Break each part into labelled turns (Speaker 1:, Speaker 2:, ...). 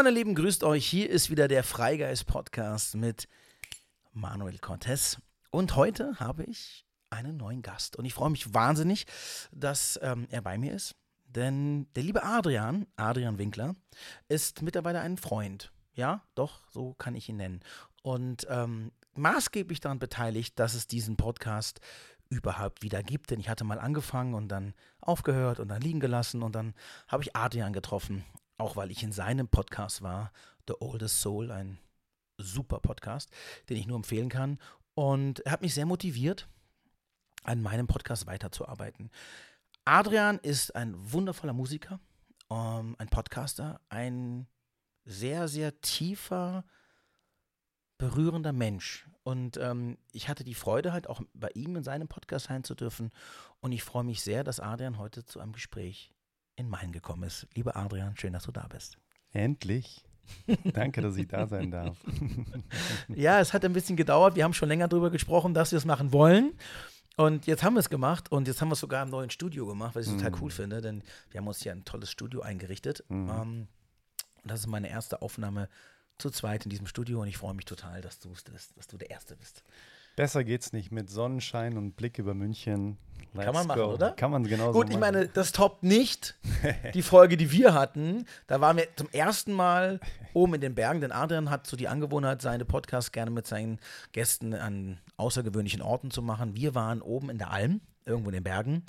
Speaker 1: Meine Lieben, grüßt euch. Hier ist wieder der Freigeist Podcast mit Manuel Cortez. Und heute habe ich einen neuen Gast. Und ich freue mich wahnsinnig, dass ähm, er bei mir ist. Denn der liebe Adrian, Adrian Winkler, ist mittlerweile ein Freund. Ja, doch, so kann ich ihn nennen. Und ähm, maßgeblich daran beteiligt, dass es diesen Podcast überhaupt wieder gibt. Denn ich hatte mal angefangen und dann aufgehört und dann liegen gelassen und dann habe ich Adrian getroffen, auch weil ich in seinem Podcast war, The Oldest Soul, ein super Podcast, den ich nur empfehlen kann. Und er hat mich sehr motiviert, an meinem Podcast weiterzuarbeiten. Adrian ist ein wundervoller Musiker, ähm, ein Podcaster, ein sehr, sehr tiefer, berührender Mensch. Und ähm, ich hatte die Freude, halt auch bei ihm in seinem Podcast sein zu dürfen. Und ich freue mich sehr, dass Adrian heute zu einem Gespräch in Main gekommen ist. Lieber Adrian, schön, dass du da bist.
Speaker 2: Endlich. Danke, dass ich da sein darf.
Speaker 1: ja, es hat ein bisschen gedauert. Wir haben schon länger darüber gesprochen, dass wir es machen wollen. Und jetzt haben wir es gemacht und jetzt haben wir es sogar im neuen Studio gemacht, was ich mm. total cool finde, denn wir haben uns hier ein tolles Studio eingerichtet. Mm. Um, das ist meine erste Aufnahme zu zweit in diesem Studio und ich freue mich total, dass, dass, dass du der Erste bist.
Speaker 2: Besser geht's nicht mit Sonnenschein und Blick über München.
Speaker 1: Let's Kann man machen, go. oder?
Speaker 2: Kann man genauso
Speaker 1: Gut, ich meine, das toppt nicht die Folge, die wir hatten. Da waren wir zum ersten Mal oben in den Bergen, denn Adrian hat so die Angewohnheit, seine Podcasts gerne mit seinen Gästen an außergewöhnlichen Orten zu machen. Wir waren oben in der Alm, irgendwo in den Bergen,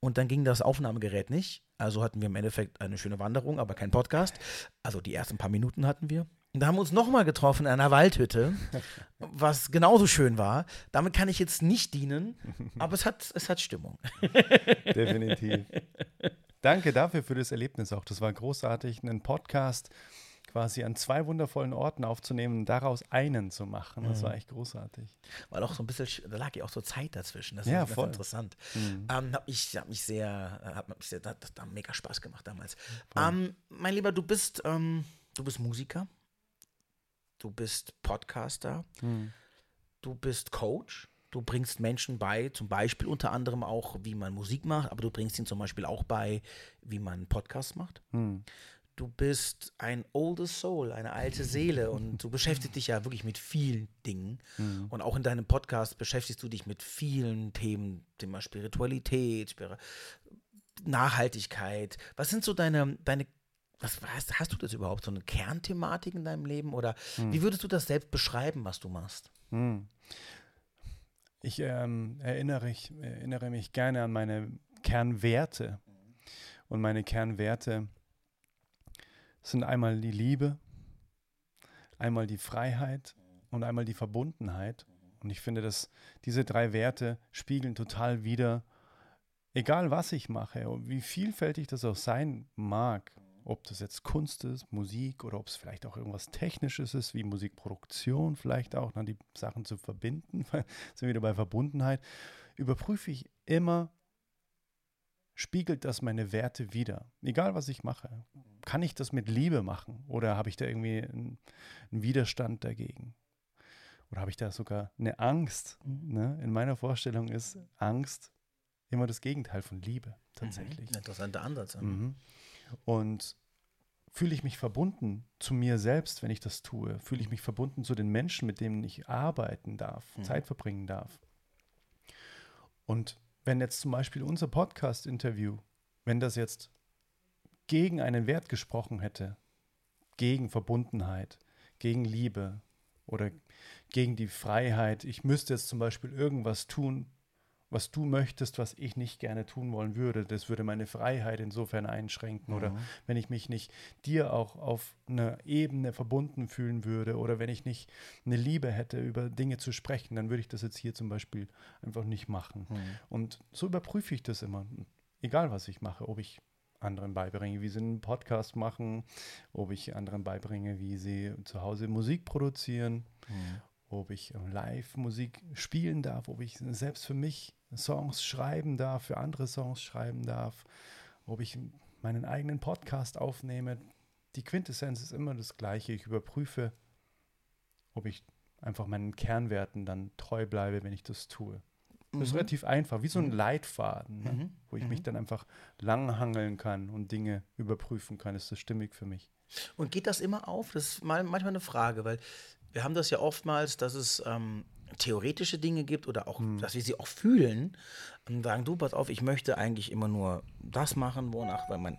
Speaker 1: und dann ging das Aufnahmegerät nicht. Also hatten wir im Endeffekt eine schöne Wanderung, aber kein Podcast. Also die ersten paar Minuten hatten wir. Und da haben wir uns nochmal getroffen in einer Waldhütte, was genauso schön war. Damit kann ich jetzt nicht dienen, aber es hat, es hat Stimmung.
Speaker 2: Definitiv. Danke dafür für das Erlebnis auch. Das war großartig, einen Podcast quasi an zwei wundervollen Orten aufzunehmen und daraus einen zu machen. Das mhm. war echt großartig.
Speaker 1: War doch so ein bisschen, da lag ja auch so Zeit dazwischen. Das
Speaker 2: ja,
Speaker 1: ist
Speaker 2: voll.
Speaker 1: interessant. Mhm. Ähm, hat mich, hat mich sehr, hat mich sehr, hat, hat mega Spaß gemacht damals. Ähm, mein Lieber, du bist, ähm, du bist Musiker du bist Podcaster, mhm. du bist Coach, du bringst Menschen bei, zum Beispiel unter anderem auch, wie man Musik macht, aber du bringst ihnen zum Beispiel auch bei, wie man Podcasts macht. Mhm. Du bist ein older Soul, eine alte Seele und du beschäftigst dich ja wirklich mit vielen Dingen. Mhm. Und auch in deinem Podcast beschäftigst du dich mit vielen Themen, Thema Spiritualität, Nachhaltigkeit. Was sind so deine, deine was hast, hast du das überhaupt, so eine Kernthematik in deinem Leben? Oder hm. wie würdest du das selbst beschreiben, was du machst? Hm.
Speaker 2: Ich ähm, erinnere, ich erinnere mich gerne an meine Kernwerte. Und meine Kernwerte sind einmal die Liebe, einmal die Freiheit und einmal die Verbundenheit. Und ich finde, dass diese drei Werte spiegeln total wider, egal was ich mache und wie vielfältig das auch sein mag, ob das jetzt Kunst ist, Musik oder ob es vielleicht auch irgendwas Technisches ist, wie Musikproduktion, vielleicht auch, dann die Sachen zu verbinden, sind wir wieder bei Verbundenheit, überprüfe ich immer, spiegelt das meine Werte wieder? Egal, was ich mache. Kann ich das mit Liebe machen oder habe ich da irgendwie einen, einen Widerstand dagegen? Oder habe ich da sogar eine Angst? Ne? In meiner Vorstellung ist Angst immer das Gegenteil von Liebe, tatsächlich.
Speaker 1: Mhm. Interessanter Ansatz.
Speaker 2: Mhm. Und fühle ich mich verbunden zu mir selbst, wenn ich das tue? Fühle ich mich verbunden zu den Menschen, mit denen ich arbeiten darf, mhm. Zeit verbringen darf? Und wenn jetzt zum Beispiel unser Podcast-Interview, wenn das jetzt gegen einen Wert gesprochen hätte, gegen Verbundenheit, gegen Liebe oder gegen die Freiheit, ich müsste jetzt zum Beispiel irgendwas tun, was du möchtest, was ich nicht gerne tun wollen würde. Das würde meine Freiheit insofern einschränken. Mhm. Oder wenn ich mich nicht dir auch auf einer Ebene verbunden fühlen würde oder wenn ich nicht eine Liebe hätte, über Dinge zu sprechen, dann würde ich das jetzt hier zum Beispiel einfach nicht machen. Mhm. Und so überprüfe ich das immer. Egal, was ich mache, ob ich anderen beibringe, wie sie einen Podcast machen, ob ich anderen beibringe, wie sie zu Hause Musik produzieren, mhm. ob ich live Musik spielen darf, ob ich selbst für mich Songs schreiben darf, für andere Songs schreiben darf, ob ich meinen eigenen Podcast aufnehme. Die Quintessenz ist immer das gleiche. Ich überprüfe, ob ich einfach meinen Kernwerten dann treu bleibe, wenn ich das tue. Das ist mhm. relativ einfach, wie so ein mhm. Leitfaden, ne? mhm. wo ich mhm. mich dann einfach langhangeln kann und Dinge überprüfen kann. Ist das stimmig für mich?
Speaker 1: Und geht das immer auf? Das ist mal, manchmal eine Frage, weil wir haben das ja oftmals, dass es ähm, theoretische Dinge gibt oder auch, dass wir sie auch fühlen und sagen, du, pass auf, ich möchte eigentlich immer nur das machen, wonach, weil man,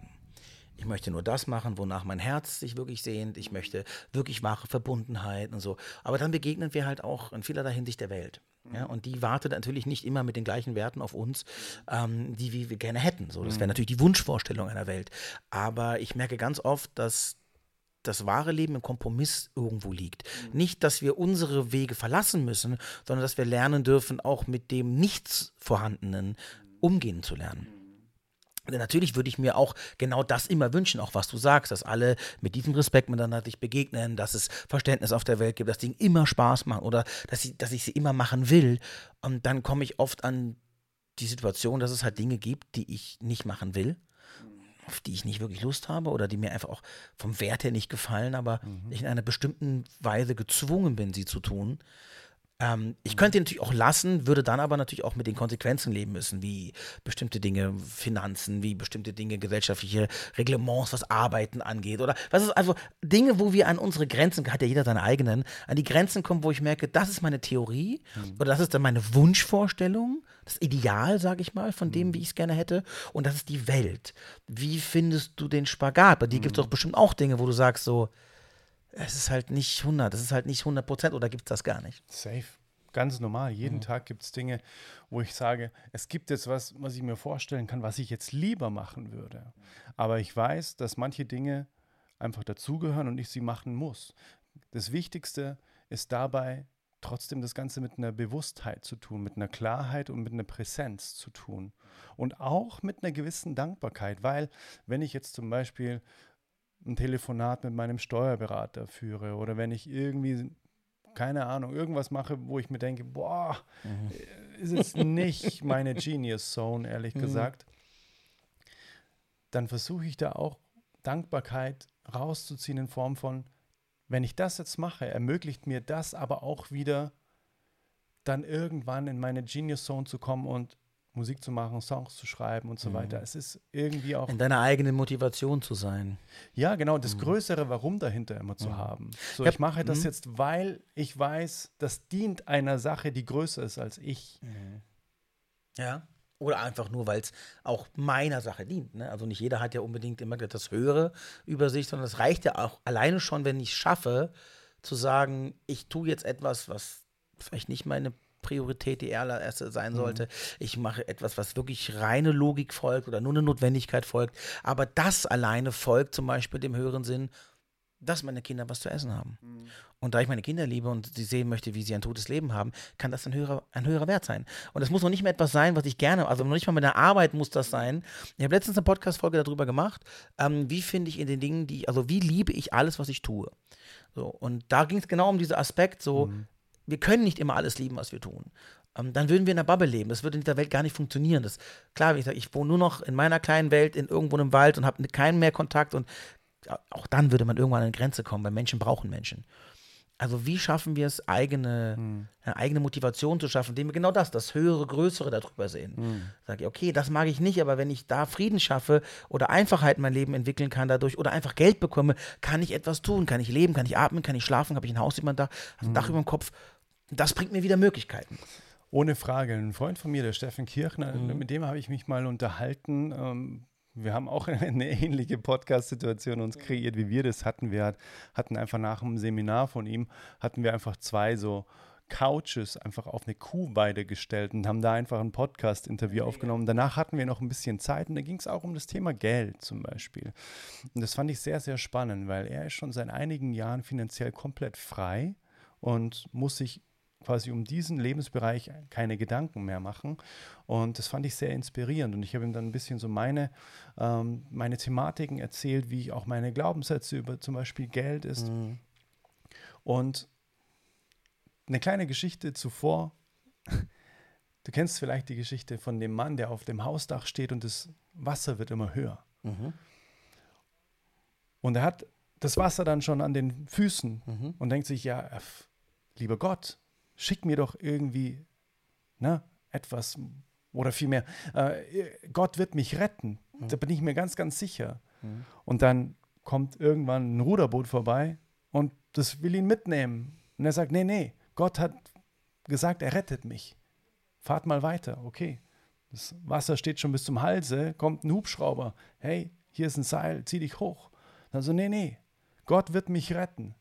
Speaker 1: ich möchte nur das machen, wonach mein Herz sich wirklich sehnt, ich möchte wirklich wahre Verbundenheit und so. Aber dann begegnen wir halt auch in vielerlei Hinsicht der Welt. Ja, und die wartet natürlich nicht immer mit den gleichen Werten auf uns, ähm, die wie wir gerne hätten. So, das wäre natürlich die Wunschvorstellung einer Welt. Aber ich merke ganz oft, dass das wahre Leben im Kompromiss irgendwo liegt. Nicht, dass wir unsere Wege verlassen müssen, sondern dass wir lernen dürfen, auch mit dem Nichts Vorhandenen umgehen zu lernen. Denn natürlich würde ich mir auch genau das immer wünschen, auch was du sagst, dass alle mit diesem Respekt miteinander sich begegnen, dass es Verständnis auf der Welt gibt, dass Dinge immer Spaß machen oder dass ich, dass ich sie immer machen will. Und dann komme ich oft an die Situation, dass es halt Dinge gibt, die ich nicht machen will, auf die ich nicht wirklich Lust habe oder die mir einfach auch vom Wert her nicht gefallen, aber ich in einer bestimmten Weise gezwungen bin, sie zu tun. Ähm, ich könnte ihn natürlich auch lassen, würde dann aber natürlich auch mit den Konsequenzen leben müssen, wie bestimmte Dinge, Finanzen, wie bestimmte Dinge, gesellschaftliche Reglements, was Arbeiten angeht. Oder was ist also Dinge, wo wir an unsere Grenzen, hat ja jeder seine eigenen, an die Grenzen kommen, wo ich merke, das ist meine Theorie oder das ist dann meine Wunschvorstellung, das Ideal, sage ich mal, von dem, wie ich es gerne hätte. Und das ist die Welt. Wie findest du den Spagat? Bei dir gibt es doch bestimmt auch Dinge, wo du sagst so, es ist halt nicht 100, es ist halt nicht 100 Prozent oder gibt es das gar nicht?
Speaker 2: Safe. Ganz normal. Jeden Tag gibt es Dinge, wo ich sage, es gibt jetzt was, was ich mir vorstellen kann, was ich jetzt lieber machen würde. Aber ich weiß, dass manche Dinge einfach dazugehören und ich sie machen muss. Das Wichtigste ist dabei, trotzdem das Ganze mit einer Bewusstheit zu tun, mit einer Klarheit und mit einer Präsenz zu tun. Und auch mit einer gewissen Dankbarkeit, weil wenn ich jetzt zum Beispiel ein Telefonat mit meinem Steuerberater führe oder wenn ich irgendwie, keine Ahnung, irgendwas mache, wo ich mir denke, boah, ist jetzt nicht meine Genius Zone, ehrlich gesagt, dann versuche ich da auch Dankbarkeit rauszuziehen in Form von, wenn ich das jetzt mache, ermöglicht mir das aber auch wieder dann irgendwann in meine Genius Zone zu kommen und Musik zu machen, Songs zu schreiben und so weiter. Es ist irgendwie auch
Speaker 1: In deiner eigenen Motivation zu sein.
Speaker 2: ja, genau, das größere Warum dahinter immer zu haben. So,
Speaker 1: Ja,
Speaker 2: ich mache das
Speaker 1: mhm.
Speaker 2: jetzt, weil ich weiß, das dient einer Sache, die größer ist als ich.
Speaker 1: Ja. Oder einfach nur, weil es auch meiner Sache dient. Ne? Also nicht jeder hat ja unbedingt immer das Höhere über sich, sondern es reicht ja auch alleine schon, wenn ich es schaffe, zu sagen, ich tue jetzt etwas, was vielleicht nicht meine Priorität die allererste sein sollte. Ich mache etwas, was wirklich reine Logik folgt oder nur eine Notwendigkeit folgt. Aber das alleine folgt zum Beispiel dem höheren Sinn, dass meine Kinder was zu essen haben. Und da ich meine Kinder liebe und sie sehen möchte, wie sie ein totes Leben haben, kann das ein höherer, ein höherer Wert sein. Und es muss noch nicht mehr etwas sein, was ich gerne, also noch nicht mal mit der Arbeit muss das sein. Ich habe letztens eine Podcast-Folge darüber gemacht, ähm, wie finde ich in den Dingen, die, also wie liebe ich alles, was ich tue. So, und da ging es genau um diesen Aspekt, so, wir können nicht immer alles lieben, was wir tun. Ähm, dann würden wir in der Bubble leben. Das würde in dieser Welt gar nicht funktionieren. Das, klar, ich sage, ich wohne nur noch in meiner kleinen Welt, in irgendwo im Wald und habe keinen mehr Kontakt und auch dann würde man irgendwann an eine Grenze kommen, weil Menschen brauchen Menschen. Also wie schaffen wir es, eigene, eine eigene Motivation zu schaffen, indem wir genau das, das Höhere, Größere darüber sehen. Sage ich, okay, das mag ich nicht, aber wenn ich da Frieden schaffe oder Einfachheit in mein Leben entwickeln kann dadurch oder einfach Geld bekomme, kann ich etwas tun, kann ich leben, kann ich atmen, kann ich schlafen, habe ich ein Haus über dem Dach, ein Dach über dem Kopf. Das bringt mir wieder Möglichkeiten.
Speaker 2: Ohne Frage. Ein Freund von mir, der Steffen Kirchner, mit dem habe ich mich mal unterhalten. Ähm, wir haben auch eine ähnliche Podcast-Situation uns kreiert, wie wir das hatten. Wir hat, hatten einfach nach einem Seminar von ihm, hatten wir einfach zwei so Couches einfach auf eine Kuhweide gestellt und haben da einfach ein Podcast-Interview aufgenommen. Danach hatten wir noch ein bisschen Zeit und da ging es auch um das Thema Geld zum Beispiel. Und das fand ich sehr, sehr spannend, weil er ist schon seit einigen Jahren finanziell komplett frei und muss sich quasi um diesen Lebensbereich keine Gedanken mehr machen. Und das fand ich sehr inspirierend. Und ich habe ihm dann ein bisschen so meine, ähm, meine Thematiken erzählt, wie ich auch meine Glaubenssätze über zum Beispiel Geld ist. Und eine kleine Geschichte zuvor. Du kennst vielleicht die Geschichte von dem Mann, der auf dem Hausdach steht und das Wasser wird immer höher. Und er hat das Wasser dann schon an den Füßen und denkt sich, ja, lieber Gott, schick mir doch irgendwie ne, etwas oder vielmehr, äh, Gott wird mich retten. Da bin ich mir ganz, ganz sicher. Und dann kommt irgendwann ein Ruderboot vorbei und das will ihn mitnehmen. Und er sagt, nee, nee, Gott hat gesagt, er rettet mich. Fahrt mal weiter, okay. Das Wasser steht schon bis zum Halse, kommt ein Hubschrauber. Hey, hier ist ein Seil, zieh dich hoch. Dann so, nee, nee, Gott wird mich retten.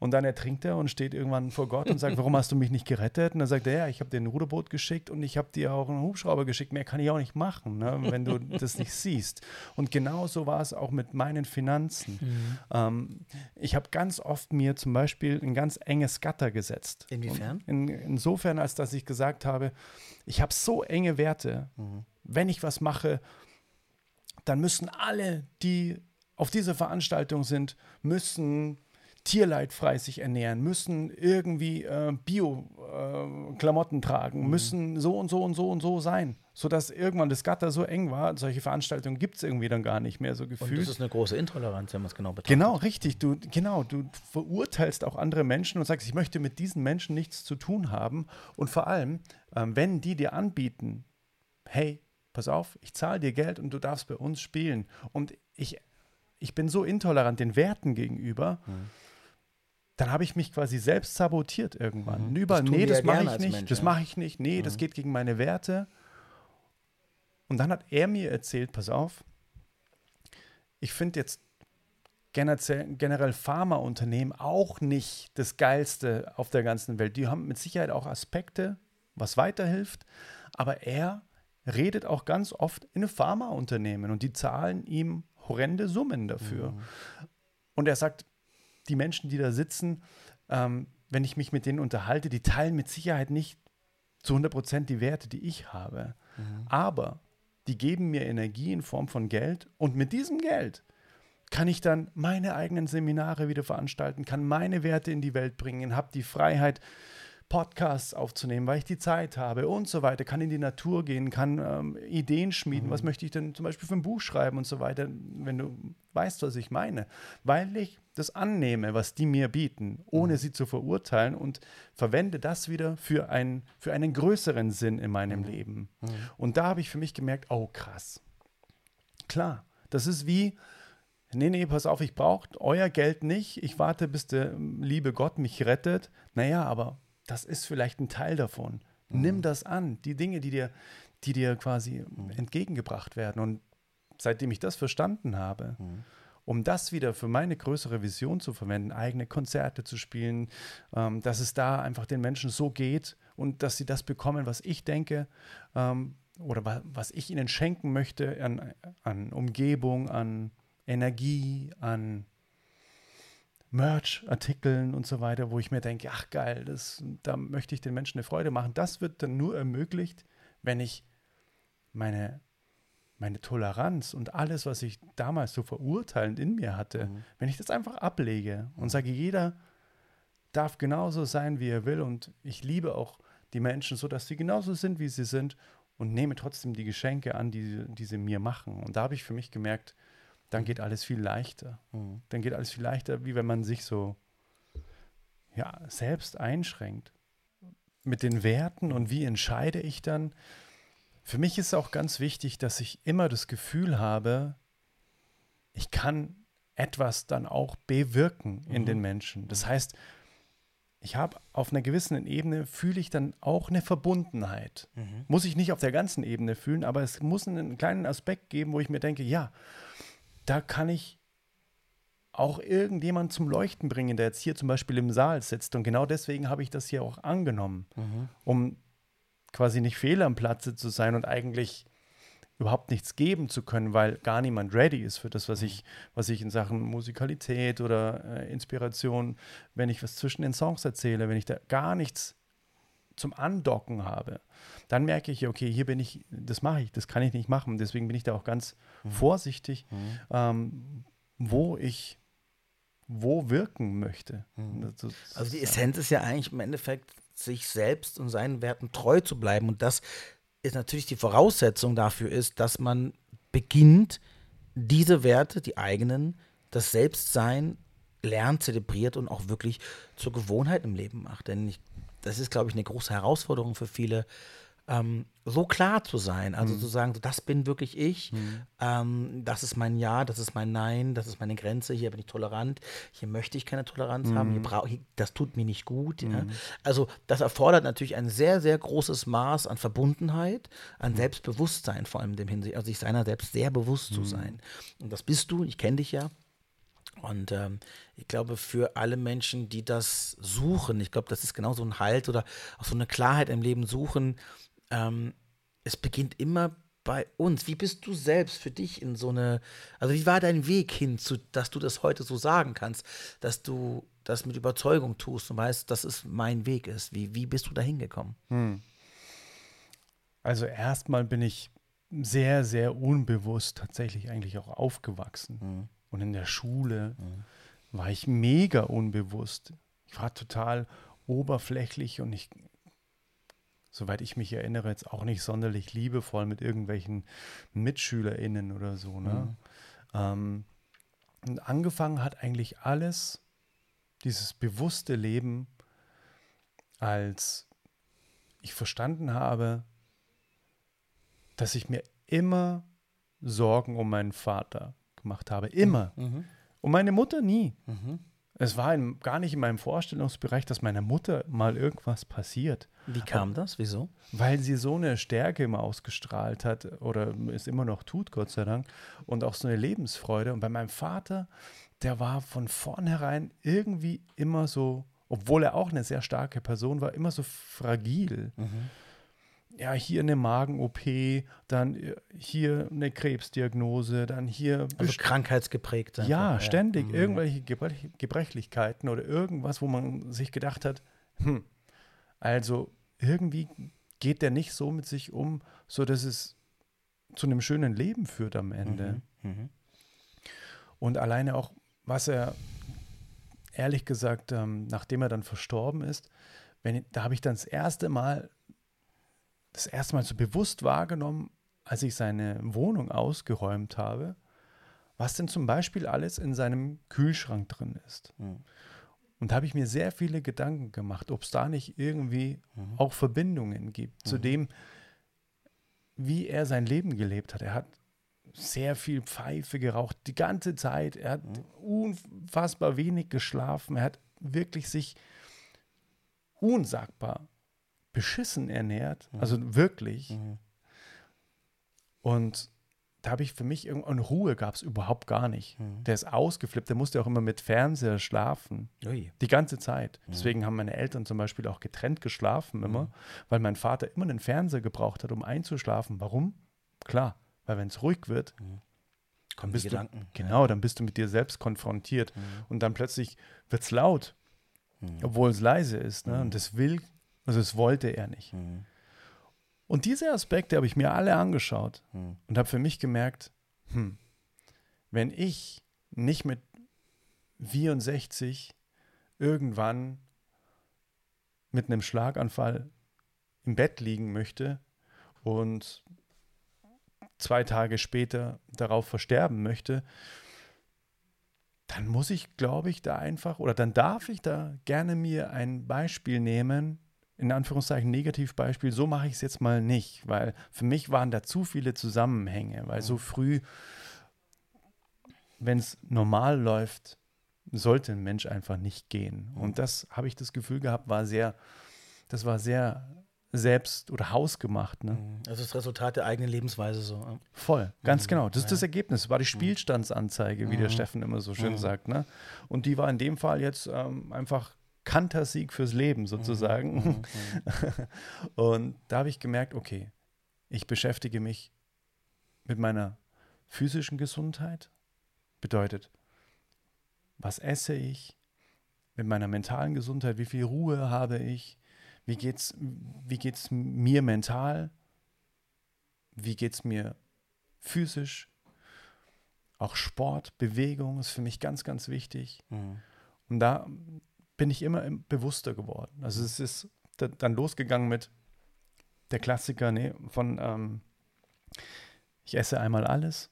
Speaker 2: Und dann ertrinkt er und steht irgendwann vor Gott und sagt, warum hast du mich nicht gerettet? Und dann sagt er, ja, ich habe dir ein Ruderboot geschickt und ich habe dir auch einen Hubschrauber geschickt. Mehr kann ich auch nicht machen, ne, wenn du das nicht siehst. Und genauso war es auch mit meinen Finanzen. Mhm. Ähm, ich habe ganz oft mir zum Beispiel ein ganz enges Gatter gesetzt.
Speaker 1: Inwiefern?
Speaker 2: In, insofern, als dass ich gesagt habe, ich habe so enge Werte, mhm. wenn ich was mache, dann müssen alle, die auf dieser Veranstaltung sind, müssen tierleidfrei sich ernähren, müssen irgendwie äh, Bio-Klamotten äh, tragen, mhm. müssen so und so und so und so sein. Sodass irgendwann das Gatter so eng war, solche Veranstaltungen gibt es irgendwie dann gar nicht mehr so gefühlt. Und das
Speaker 1: ist eine große Intoleranz, wenn man es genau betrachtet.
Speaker 2: Genau, richtig. Du, genau, du verurteilst auch andere Menschen und sagst, ich möchte mit diesen Menschen nichts zu tun haben. Und vor allem, ähm, wenn die dir anbieten, hey, pass auf, ich zahle dir Geld und du darfst bei uns spielen. Und ich, ich bin so intolerant den Werten gegenüber. Mhm dann habe ich mich quasi selbst sabotiert irgendwann. Mhm. Über, das nee, das mache ich nicht, Mensch, das ja. mache ich nicht, nee, mhm. das geht gegen meine Werte. Und dann hat er mir erzählt, pass auf, ich finde jetzt generell Pharmaunternehmen auch nicht das Geilste auf der ganzen Welt. Die haben mit Sicherheit auch Aspekte, was weiterhilft, aber er redet auch ganz oft in Pharmaunternehmen und die zahlen ihm horrende Summen dafür. Mhm. Und er sagt, die Menschen, die da sitzen, ähm, wenn ich mich mit denen unterhalte, die teilen mit Sicherheit nicht zu 100 Prozent die Werte, die ich habe. Mhm. Aber die geben mir Energie in Form von Geld und mit diesem Geld kann ich dann meine eigenen Seminare wieder veranstalten, kann meine Werte in die Welt bringen, habe die Freiheit, Podcasts aufzunehmen, weil ich die Zeit habe und so weiter, kann in die Natur gehen, kann ähm, Ideen schmieden, mhm. was möchte ich denn zum Beispiel für ein Buch schreiben und so weiter, wenn du weißt, was ich meine. Weil ich das annehme, was die mir bieten, ohne mhm. sie zu verurteilen und verwende das wieder für, ein, für einen größeren Sinn in meinem mhm. Leben. Mhm. Und da habe ich für mich gemerkt, oh krass. Klar, das ist wie, nee, nee, pass auf, ich brauche euer Geld nicht, ich warte, bis der liebe Gott mich rettet. Naja, aber das ist vielleicht ein Teil davon. Mhm. Nimm das an, die Dinge, die dir, die dir quasi mhm. entgegengebracht werden. Und seitdem ich das verstanden habe, mhm. um das wieder für meine größere Vision zu verwenden, eigene Konzerte zu spielen, ähm, dass es da einfach den Menschen so geht und dass sie das bekommen, was ich denke ähm, oder wa was ich ihnen schenken möchte an, an Umgebung, an Energie, an Merch-Artikeln und so weiter, wo ich mir denke, ach geil, das, da möchte ich den Menschen eine Freude machen. Das wird dann nur ermöglicht, wenn ich meine, meine Toleranz und alles, was ich damals so verurteilend in mir hatte, mhm. wenn ich das einfach ablege und mhm. sage, jeder darf genauso sein, wie er will und ich liebe auch die Menschen so, dass sie genauso sind, wie sie sind und nehme trotzdem die Geschenke an, die, die sie mir machen. Und da habe ich für mich gemerkt, dann geht alles viel leichter. Mhm. Dann geht alles viel leichter, wie wenn man sich so ja, selbst einschränkt. Mit den Werten und wie entscheide ich dann? Für mich ist auch ganz wichtig, dass ich immer das Gefühl habe, ich kann etwas dann auch bewirken in mhm. den Menschen. Das mhm. heißt, ich habe auf einer gewissen Ebene fühle ich dann auch eine Verbundenheit. Mhm. Muss ich nicht auf der ganzen Ebene fühlen, aber es muss einen kleinen Aspekt geben, wo ich mir denke, ja, da kann ich auch irgendjemand zum Leuchten bringen, der jetzt hier zum Beispiel im Saal sitzt. Und genau deswegen habe ich das hier auch angenommen, mhm. um quasi nicht fehl am Platze zu sein und eigentlich überhaupt nichts geben zu können, weil gar niemand ready ist für das, was ich, was ich in Sachen Musikalität oder äh, Inspiration, wenn ich was zwischen den Songs erzähle, wenn ich da gar nichts zum Andocken habe, dann merke ich, okay, hier bin ich, das mache ich, das kann ich nicht machen. Deswegen bin ich da auch ganz mhm. vorsichtig, mhm. Ähm, wo ich wo wirken möchte.
Speaker 1: Mhm. also die Essenz ist ja eigentlich im Endeffekt, sich selbst und seinen Werten treu zu bleiben. Und das ist natürlich die Voraussetzung dafür ist, dass man beginnt, diese Werte, die eigenen, das Selbstsein lernt, zelebriert und auch wirklich zur Gewohnheit im Leben macht. Denn ich, das ist, glaube ich, eine große Herausforderung für viele, ähm, so klar zu sein. Also zu sagen, so, das bin wirklich ich,
Speaker 2: Mhm.
Speaker 1: ähm, das ist mein Ja, das ist mein Nein, das ist meine Grenze, hier bin ich tolerant, hier möchte ich keine Toleranz haben, hier brauche ich, das tut mir nicht gut. Ja? Also das erfordert natürlich ein sehr, sehr großes Maß an Verbundenheit, an Selbstbewusstsein vor allem in dem Hinsicht, also sich seiner selbst sehr bewusst zu sein. Und das bist du, ich kenne dich ja. Und ähm, ich glaube, für alle Menschen, die das suchen, ich glaube, das ist genau so ein Halt oder auch so eine Klarheit im Leben suchen, ähm, es beginnt immer bei uns. Wie bist du selbst für dich in so eine, also wie war dein Weg hin, zu, dass du das heute so sagen kannst, dass du das mit Überzeugung tust und weißt, dass es mein Weg ist. Wie, wie bist du da hingekommen?
Speaker 2: Also erstmal bin ich sehr, sehr unbewusst tatsächlich eigentlich auch aufgewachsen. Und in der Schule war ich mega unbewusst. Ich war total oberflächlich und ich, soweit ich mich erinnere, jetzt auch nicht sonderlich liebevoll mit irgendwelchen MitschülerInnen oder so. Ne? Ähm, und angefangen hat eigentlich alles, dieses bewusste Leben, als ich verstanden habe, dass ich mir immer Sorgen um meinen Vater gemacht habe. Immer. Und meine Mutter nie. Es war in, gar nicht in meinem Vorstellungsbereich, dass meiner Mutter mal irgendwas passiert,
Speaker 1: Wie kam das? Wieso?
Speaker 2: weil sie so eine Stärke immer ausgestrahlt hat oder es immer noch tut, Gott sei Dank, und auch so eine Lebensfreude. Und bei meinem Vater, der war von vornherein irgendwie immer so, obwohl er auch eine sehr starke Person war, immer so fragil ja, hier eine Magen-OP, dann äh, hier eine Krebsdiagnose, dann hier
Speaker 1: Also krankheitsgeprägt. einfach,
Speaker 2: ja, ständig
Speaker 1: Mhm.
Speaker 2: irgendwelche Gebrech Gebrechlichkeiten oder irgendwas, wo man sich gedacht hat, hm, also irgendwie geht der nicht so mit sich um, so dass es zu einem schönen Leben führt am Ende.
Speaker 1: Mhm.
Speaker 2: Und alleine auch, was er, ehrlich gesagt, ähm, nachdem er dann verstorben ist, wenn, da habe ich dann das erste Mal, das erste Mal so bewusst wahrgenommen, als ich seine Wohnung ausgeräumt habe, was denn zum Beispiel alles in seinem Kühlschrank drin ist.
Speaker 1: Mhm.
Speaker 2: Und da habe ich mir sehr viele Gedanken gemacht, ob es da nicht irgendwie auch Verbindungen gibt zu dem, wie er sein Leben gelebt hat. Er hat sehr viel Pfeife geraucht, die ganze Zeit. Er hat unfassbar wenig geschlafen. Er hat wirklich sich unsagbar beschissen ernährt. Also wirklich. Und da habe ich für mich irgendwann Ruhe gab es überhaupt gar nicht. Der ist ausgeflippt, der musste auch immer mit Fernseher schlafen.
Speaker 1: Ui.
Speaker 2: Die ganze Zeit. Deswegen haben meine Eltern zum Beispiel auch getrennt geschlafen immer, weil mein Vater immer einen Fernseher gebraucht hat, um einzuschlafen. Warum? Klar, weil wenn es ruhig wird,
Speaker 1: Kommen die
Speaker 2: bist du,
Speaker 1: Gedanken.
Speaker 2: genau, dann bist du mit dir selbst konfrontiert. Und dann plötzlich wird es laut, obwohl es leise ist. Ne? Und das will, also das wollte er nicht. Und diese Aspekte habe ich mir alle angeschaut und habe für mich gemerkt, hm, wenn ich nicht mit 64 irgendwann mit einem Schlaganfall im Bett liegen möchte und zwei Tage später darauf versterben möchte, dann muss ich, glaube ich, da einfach oder dann darf ich da gerne mir ein Beispiel nehmen, in Anführungszeichen Negativbeispiel, so mache ich es jetzt mal nicht, weil für mich waren da zu viele Zusammenhänge, weil so früh, wenn es normal läuft, sollte ein Mensch einfach nicht gehen. Und das habe ich das Gefühl gehabt, war sehr, das war sehr selbst oder hausgemacht. Ne?
Speaker 1: Also das Resultat der eigenen Lebensweise so.
Speaker 2: Voll, ganz genau. Das ist das Ergebnis. War die Spielstandsanzeige, wie der Steffen immer so schön sagt. Ne? Und die war in dem Fall jetzt ähm, einfach Kantersieg fürs Leben sozusagen. Und da habe ich gemerkt, okay, ich beschäftige mich mit meiner physischen Gesundheit. Bedeutet, was esse ich? Mit meiner mentalen Gesundheit, wie viel Ruhe habe ich? Wie geht's, wie geht's mir mental? Wie geht's mir physisch? Auch Sport, Bewegung ist für mich ganz, ganz wichtig. Und da bin ich immer im- bewusster geworden. Also es ist da- dann losgegangen mit der Klassiker nee, von ähm, ich esse einmal alles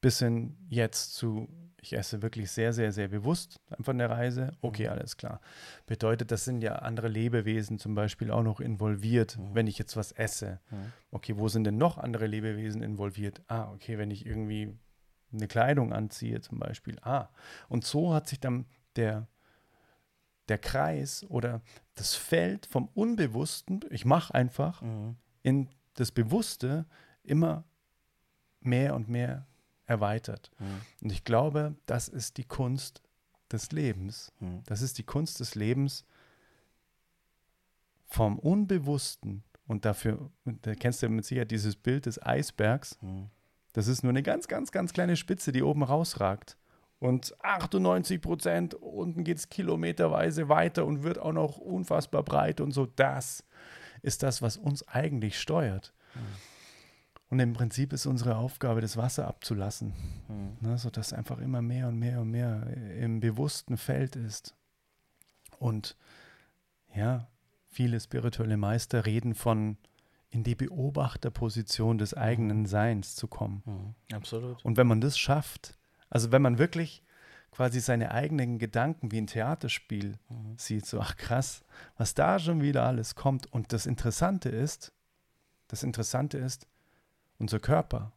Speaker 2: bis hin jetzt zu ich esse wirklich sehr, sehr, sehr bewusst von der Reise. Okay,
Speaker 1: Mhm.
Speaker 2: alles klar. Bedeutet, das sind ja andere Lebewesen zum Beispiel auch noch involviert,
Speaker 1: Mhm.
Speaker 2: wenn ich jetzt was esse.
Speaker 1: Mhm.
Speaker 2: Okay, wo sind denn noch andere Lebewesen involviert? Ah, okay, wenn ich irgendwie eine Kleidung anziehe zum Beispiel. Ah, und so hat sich dann der, der Kreis oder das Feld vom Unbewussten, ich mache einfach,
Speaker 1: Mhm.
Speaker 2: in das Bewusste immer mehr und mehr erweitert.
Speaker 1: Mhm.
Speaker 2: Und ich glaube, das ist die Kunst des Lebens.
Speaker 1: Mhm.
Speaker 2: Das ist die Kunst des Lebens vom Unbewussten. Und dafür, da kennst du mit Sicherheit dieses Bild des Eisbergs.
Speaker 1: Mhm.
Speaker 2: Das ist nur eine ganz, ganz, ganz kleine Spitze, die oben rausragt. Und 98 Prozent, unten geht es kilometerweise weiter und wird auch noch unfassbar breit und so. Das ist das, was uns eigentlich steuert. Und im Prinzip ist unsere Aufgabe, das Wasser abzulassen,
Speaker 1: Mhm.
Speaker 2: ne, sodass einfach immer mehr und mehr und mehr im bewussten Feld ist. Und ja, viele spirituelle Meister reden von in die Beobachterposition des eigenen Seins zu kommen.
Speaker 1: Mhm. Absolut.
Speaker 2: Und wenn man das schafft, also wenn man wirklich quasi seine eigenen Gedanken wie ein Theaterspiel
Speaker 1: Mhm.
Speaker 2: sieht, so, ach krass, was da schon wieder alles kommt. Und das Interessante ist, das Interessante ist, unser Körper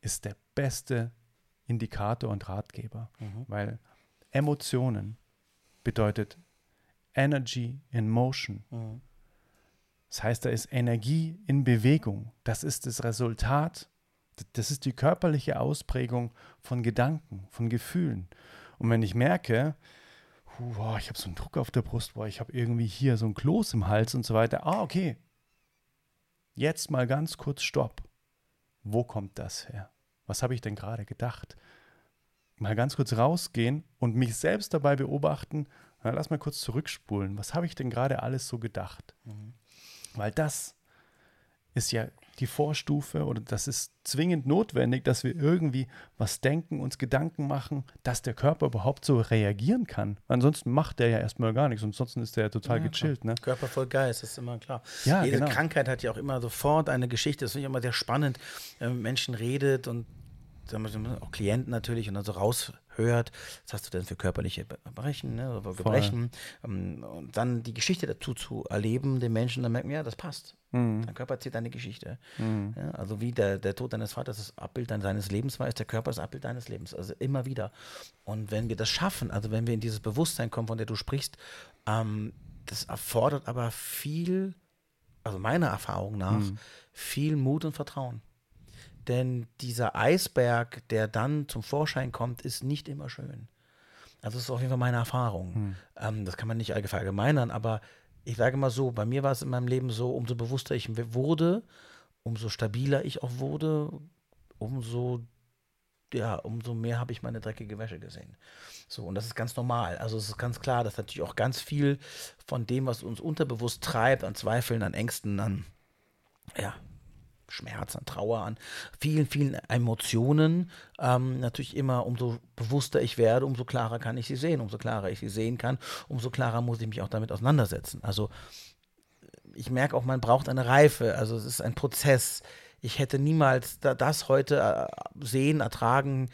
Speaker 2: ist der beste Indikator und Ratgeber,
Speaker 1: Mhm.
Speaker 2: weil Emotionen bedeutet Energy in Motion.
Speaker 1: Mhm.
Speaker 2: Das heißt, da ist Energie in Bewegung. Das ist das Resultat, das ist die körperliche Ausprägung von Gedanken, von Gefühlen. Und wenn ich merke, boah, ich habe so einen Druck auf der Brust, boah, ich habe irgendwie hier so ein Kloß im Hals und so weiter, ah, okay, jetzt mal ganz kurz Stopp. Wo kommt das her? Was habe ich denn gerade gedacht? Mal ganz kurz rausgehen und mich selbst dabei beobachten, na, lass mal kurz zurückspulen. Was habe ich denn gerade alles so gedacht?
Speaker 1: Mhm.
Speaker 2: Weil das ist ja die Vorstufe oder das ist zwingend notwendig, dass wir irgendwie was denken, uns Gedanken machen, dass der Körper überhaupt so reagieren kann. Ansonsten macht der ja erstmal gar nichts. Ansonsten ist der ja total
Speaker 1: Ja,
Speaker 2: gechillt. Ne?
Speaker 1: Körper voll Geist, das ist immer klar.
Speaker 2: Ja,
Speaker 1: Jede
Speaker 2: genau.
Speaker 1: Krankheit hat ja auch immer sofort eine Geschichte. Das finde ich immer sehr spannend, wenn man mit Menschen redet und auch Klienten natürlich und dann so raushört, was hast du denn für körperliche Gebrechen, ne, oder Gebrechen ähm, und dann die Geschichte dazu zu erleben, den Menschen, dann merken wir, ja, das passt.
Speaker 2: Mhm.
Speaker 1: Dein Körper erzählt eine Geschichte.
Speaker 2: Mhm.
Speaker 1: Ja, also wie der, der Tod deines Vaters das Abbild dein- seines Lebens war, ist der Körper das Abbild deines Lebens. Also immer wieder. Und wenn wir das schaffen, also wenn wir in dieses Bewusstsein kommen, von der du sprichst, ähm, das erfordert aber viel, also meiner Erfahrung nach,
Speaker 2: Mhm.
Speaker 1: viel Mut und Vertrauen. Denn dieser Eisberg, der dann zum Vorschein kommt, ist nicht immer schön. Also das ist auf jeden Fall meine Erfahrung.
Speaker 2: Mhm.
Speaker 1: Ähm, das kann man nicht allge- verallgemeinern, aber ich sage mal so, bei mir war es in meinem Leben so, umso bewusster ich wurde, umso stabiler ich auch wurde, umso, ja, umso mehr habe ich meine dreckige Wäsche gesehen. So, und das ist ganz normal. Also es ist ganz klar, dass natürlich auch ganz viel von dem, was uns unterbewusst treibt, an Zweifeln, an Ängsten, an ja, Schmerz, an Trauer, an vielen, vielen Emotionen. Ähm, natürlich immer, umso bewusster ich werde, umso klarer kann ich sie sehen. Umso klarer ich sie sehen kann, umso klarer muss ich mich auch damit auseinandersetzen. Also ich merke auch, man braucht eine Reife. Also es ist ein Prozess. Ich hätte niemals da, das heute äh, sehen, ertragen,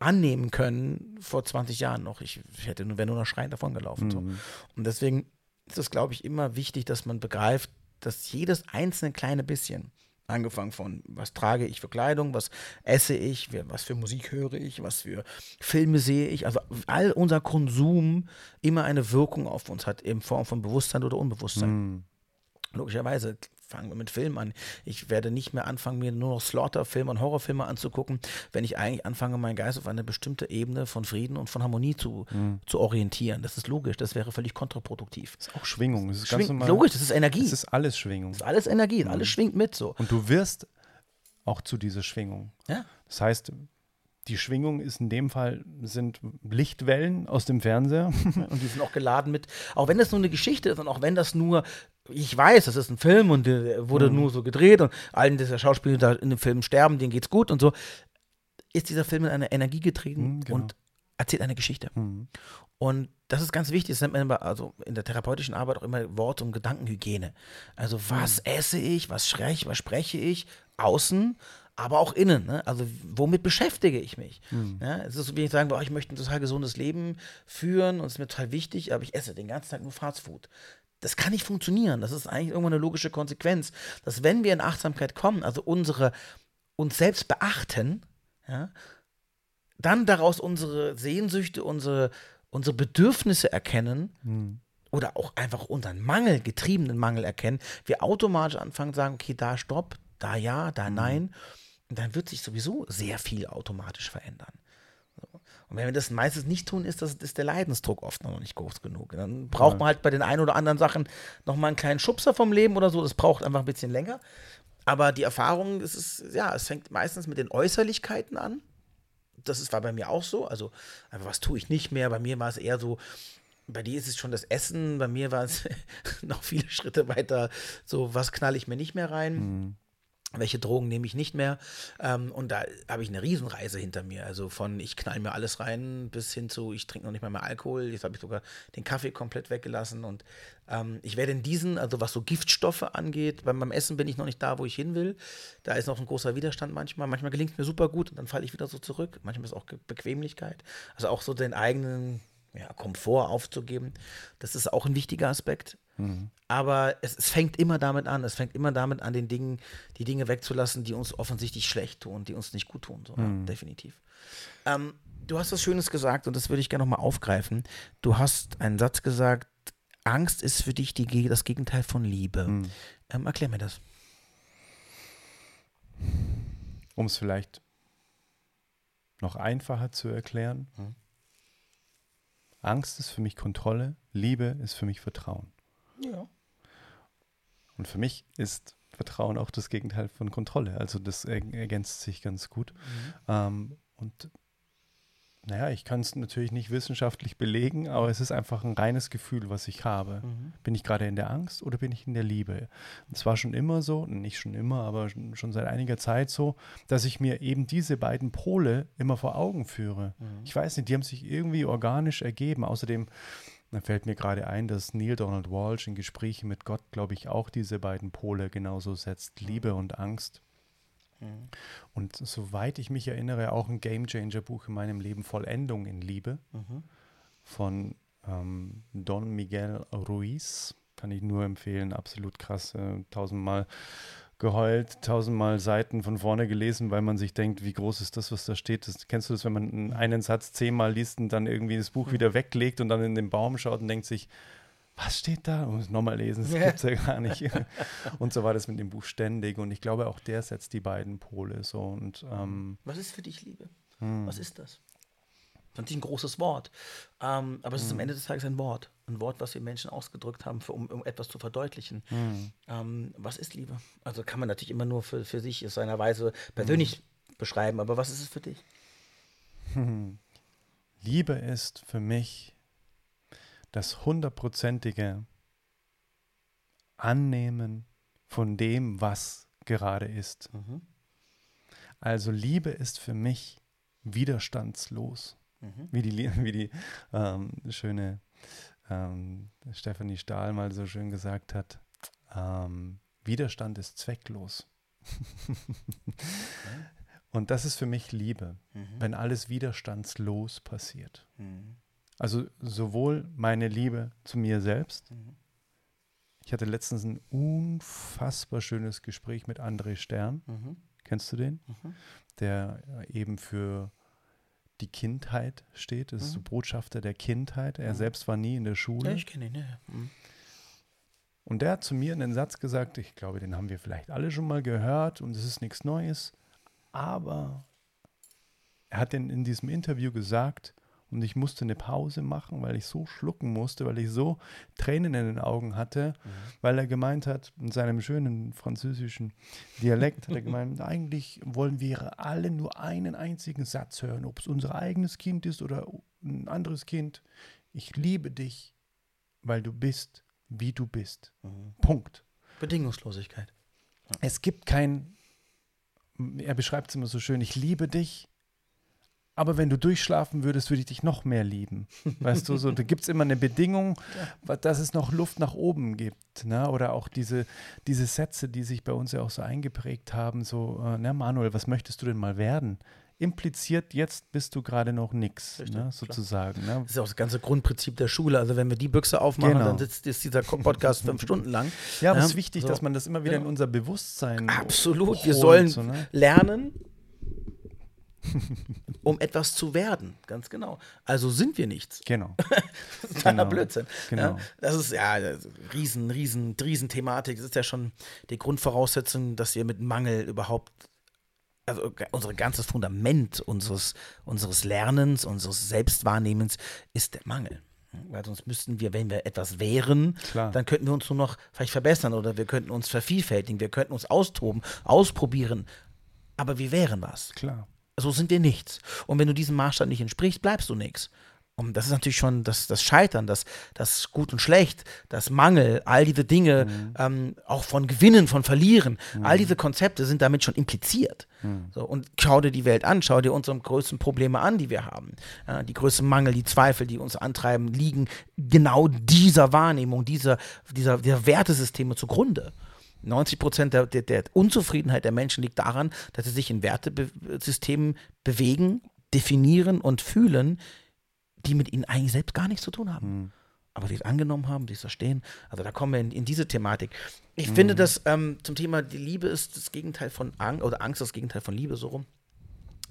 Speaker 1: annehmen können vor 20 Jahren noch. Ich, hätte nur, wäre nur noch schreiend davon gelaufen. So.
Speaker 2: Mhm.
Speaker 1: Und deswegen ist es, glaube ich, immer wichtig, dass man begreift, dass jedes einzelne kleine bisschen, angefangen von, was trage ich für Kleidung, was esse ich, was für Musik höre ich, was für Filme sehe ich, also all unser Konsum immer eine Wirkung auf uns hat, in Form von Bewusstsein oder Unbewusstsein.
Speaker 2: Mhm.
Speaker 1: Logischerweise fangen wir mit Filmen an. Ich werde nicht mehr anfangen, mir nur noch Slaughter-Filme und Horrorfilme anzugucken, wenn ich eigentlich anfange, meinen Geist auf eine bestimmte Ebene von Frieden und von Harmonie zu,
Speaker 2: Mhm.
Speaker 1: zu orientieren. Das ist logisch, das wäre völlig kontraproduktiv.
Speaker 2: Ist auch Schwingung. Das ist ganz
Speaker 1: Schwingt,
Speaker 2: normal.
Speaker 1: logisch, das ist Energie.
Speaker 2: Es ist alles Schwingung.
Speaker 1: Das ist alles Energie, alles schwingt mit so.
Speaker 2: Und du wirst auch zu dieser Schwingung.
Speaker 1: Ja?
Speaker 2: Das heißt, die Schwingung ist in dem Fall sind Lichtwellen aus dem Fernseher.
Speaker 1: Und die sind auch geladen mit, auch wenn das nur eine Geschichte ist und auch wenn das nur, ich weiß, das ist ein Film und der wurde
Speaker 2: Mhm.
Speaker 1: nur so gedreht und allen dieser Schauspieler da in dem Film sterben, denen geht's gut und so, ist dieser Film in eine Energie getreten
Speaker 2: Mhm, genau.
Speaker 1: und erzählt eine Geschichte.
Speaker 2: Mhm.
Speaker 1: Und das ist ganz wichtig, das nennt man immer, also in der therapeutischen Arbeit auch immer Wort- und Gedankenhygiene. Also was esse ich, was spreche, was spreche ich außen, aber auch innen. Ne? Also womit beschäftige ich mich? Mhm. Ja, es ist so, wie ich sagen, ich möchte ein total gesundes Leben führen und es ist mir total wichtig, aber ich esse den ganzen Tag nur Fastfood. Das kann nicht funktionieren. Das ist eigentlich irgendwann eine logische Konsequenz, dass wenn wir in Achtsamkeit kommen, also unsere uns selbst beachten, ja, dann daraus unsere Sehnsüchte, unsere, unsere Bedürfnisse erkennen mhm. oder auch einfach unseren Mangel, getriebenen Mangel erkennen, wir automatisch anfangen zu sagen, okay, da stopp, da ja, da mhm. nein. Und dann wird sich sowieso sehr viel automatisch verändern. Und wenn wir das meistens nicht tun, ist, das, ist der Leidensdruck oft noch nicht groß genug. Dann braucht ja. man halt bei den ein oder anderen Sachen nochmal einen kleinen Schubser vom Leben oder so. Das braucht einfach ein bisschen länger. Aber die Erfahrung, es ist, ja, es fängt meistens mit den Äußerlichkeiten an. Das ist, war bei mir auch so. Also, was tue ich nicht mehr? Bei mir war es eher so, bei dir ist es schon das Essen, bei mir war es noch viele Schritte weiter, so, was knall ich mir nicht mehr rein? Mhm welche Drogen nehme ich nicht mehr. Ähm, und da habe ich eine Riesenreise hinter mir. Also von ich knall mir alles rein bis hin zu, ich trinke noch nicht mal mehr Alkohol. Jetzt habe ich sogar den Kaffee komplett weggelassen. Und ähm, ich werde in diesen, also was so Giftstoffe angeht, beim, beim Essen bin ich noch nicht da, wo ich hin will. Da ist noch ein großer Widerstand manchmal. Manchmal gelingt es mir super gut und dann falle ich wieder so zurück. Manchmal ist auch Bequemlichkeit. Also auch so den eigenen ja, Komfort aufzugeben. Das ist auch ein wichtiger Aspekt. Mhm. Aber es, es, fängt immer damit an. Es fängt immer damit an, den Dingen, die Dinge wegzulassen, die uns offensichtlich schlecht tun, die uns nicht gut tun. So, mhm. ja, definitiv. Ähm, du hast was Schönes gesagt und das würde ich gerne nochmal aufgreifen. Du hast einen Satz gesagt, Angst ist für dich die, das Gegenteil von Liebe. Mhm. Ähm, erklär mir das.
Speaker 2: Um es vielleicht noch einfacher zu erklären. Mhm. Angst ist für mich Kontrolle, Liebe ist für mich Vertrauen. Ja. Und für mich ist Vertrauen auch das Gegenteil von Kontrolle. Also das ergänzt sich ganz gut. Mhm. Ähm, und naja, ich kann es natürlich nicht wissenschaftlich belegen, aber es ist einfach ein reines Gefühl, was ich habe. Mhm. Bin ich gerade in der Angst oder bin ich in der Liebe? Es war schon immer so, nicht schon immer, aber schon seit einiger Zeit so, dass ich mir eben diese beiden Pole immer vor Augen führe. Mhm. Ich weiß nicht, die haben sich irgendwie organisch ergeben. Außerdem da fällt mir gerade ein, dass Neil Donald Walsh in Gesprächen mit Gott, glaube ich, auch diese beiden Pole genauso setzt, Liebe und Angst. Mhm. Und soweit ich mich erinnere, auch ein Game Changer Buch in meinem Leben, Vollendung in Liebe, mhm. von ähm, Don Miguel Ruiz. Kann ich nur empfehlen, absolut krass, äh, tausendmal geheult, tausendmal Seiten von vorne gelesen, weil man sich denkt, wie groß ist das, was da steht. Das, kennst du das, wenn man einen Satz zehnmal liest und dann irgendwie das Buch wieder weglegt und dann in den Baum schaut und denkt sich, was steht da? Und nochmal lesen, das gibt es ja gar nicht. und so war das mit dem Buch ständig. Und ich glaube, auch der setzt die beiden Pole so. Und, ähm,
Speaker 1: was ist für dich Liebe? Hm. Was ist das? Ist natürlich ein großes Wort. Ähm, aber es ist am hm. Ende des Tages ein Wort. Ein Wort, was wir Menschen ausgedrückt haben, für, um, um, etwas zu verdeutlichen. Mhm. Ähm, was ist Liebe? Also kann man natürlich immer nur für, für sich in seiner Weise persönlich mhm. beschreiben, aber was ist es für dich?
Speaker 2: Liebe ist für mich das hundertprozentige Annehmen von dem, was gerade ist. Mhm. Also Liebe ist für mich widerstandslos, mhm. wie die, wie die ähm, schöne ähm, Stephanie Stahl mal so schön gesagt hat. Ähm, Widerstand ist zwecklos. Und das ist für mich Liebe, mhm. wenn alles widerstandslos passiert. Mhm. Also sowohl meine Liebe zu mir selbst. Mhm. Ich hatte letztens ein unfassbar schönes Gespräch mit André Stern. Mhm. Kennst du den? Mhm. Der eben für die Kindheit steht. Das ist so mhm. Botschafter der Kindheit. Er mhm. selbst war nie in der Schule.
Speaker 1: Ja, ich kenne ihn, ja.
Speaker 2: Und der hat zu mir einen Satz gesagt, ich glaube, den haben wir vielleicht alle schon mal gehört und es ist nichts Neues. Aber er hat in, in diesem Interview gesagt, und ich musste eine Pause machen, weil ich so schlucken musste, weil ich so Tränen in den Augen hatte, mhm. weil er gemeint hat, in seinem schönen französischen Dialekt hat er gemeint, eigentlich wollen wir alle nur einen einzigen Satz hören, ob es unser eigenes Kind ist oder ein anderes Kind. Ich liebe dich, weil du bist, wie du bist. Mhm. Punkt.
Speaker 1: Bedingungslosigkeit.
Speaker 2: Es gibt kein, er beschreibt es immer so schön, ich liebe dich, aber wenn du durchschlafen würdest, würde ich dich noch mehr lieben. Weißt du, so, da gibt es immer eine Bedingung, dass es noch Luft nach oben gibt. Ne? Oder auch diese, diese Sätze, die sich bei uns ja auch so eingeprägt haben, so, äh, na Manuel, was möchtest du denn mal werden? Impliziert, jetzt bist du gerade noch nichts, ne, sozusagen. Ne?
Speaker 1: Das ist auch das ganze Grundprinzip der Schule. Also wenn wir die Büchse aufmachen, genau. dann sitzt ist dieser Podcast fünf Stunden lang.
Speaker 2: Ja, aber es ist wichtig, so. dass man das immer wieder genau. in unser Bewusstsein
Speaker 1: Absolut. Holt, wir sollen so, ne? lernen, um etwas zu werden, ganz genau. Also sind wir nichts.
Speaker 2: Genau.
Speaker 1: das ist genau. Blödsinn. Genau. Ja, das ist ja riesen, riesen, riesen Thematik. Das ist ja schon die Grundvoraussetzung, dass wir mit Mangel überhaupt, also unser ganzes Fundament unseres, unseres Lernens, unseres Selbstwahrnehmens ist der Mangel. Weil sonst müssten wir, wenn wir etwas wären, Klar. dann könnten wir uns nur noch vielleicht verbessern oder wir könnten uns vervielfältigen, wir könnten uns austoben, ausprobieren. Aber wir wären was.
Speaker 2: Klar
Speaker 1: so sind wir nichts. Und wenn du diesem Maßstab nicht entsprichst, bleibst du nichts. Und das ist natürlich schon das, das Scheitern, das, das Gut und Schlecht, das Mangel, all diese Dinge, mhm. ähm, auch von Gewinnen, von Verlieren, mhm. all diese Konzepte sind damit schon impliziert. Mhm. So, und schau dir die Welt an, schau dir unsere größten Probleme an, die wir haben. Äh, die größten Mangel, die Zweifel, die uns antreiben, liegen genau dieser Wahrnehmung, dieser, dieser, dieser Wertesysteme zugrunde. 90 Prozent der, der, der, Unzufriedenheit der Menschen liegt daran, dass sie sich in Wertesystemen bewegen, definieren und fühlen, die mit ihnen eigentlich selbst gar nichts zu tun haben. Mhm. Aber die es angenommen haben, die es verstehen. Also da kommen wir in, in diese Thematik. Ich mhm. finde, dass ähm, zum Thema die Liebe ist das Gegenteil von Angst, oder Angst ist das Gegenteil von Liebe, so rum.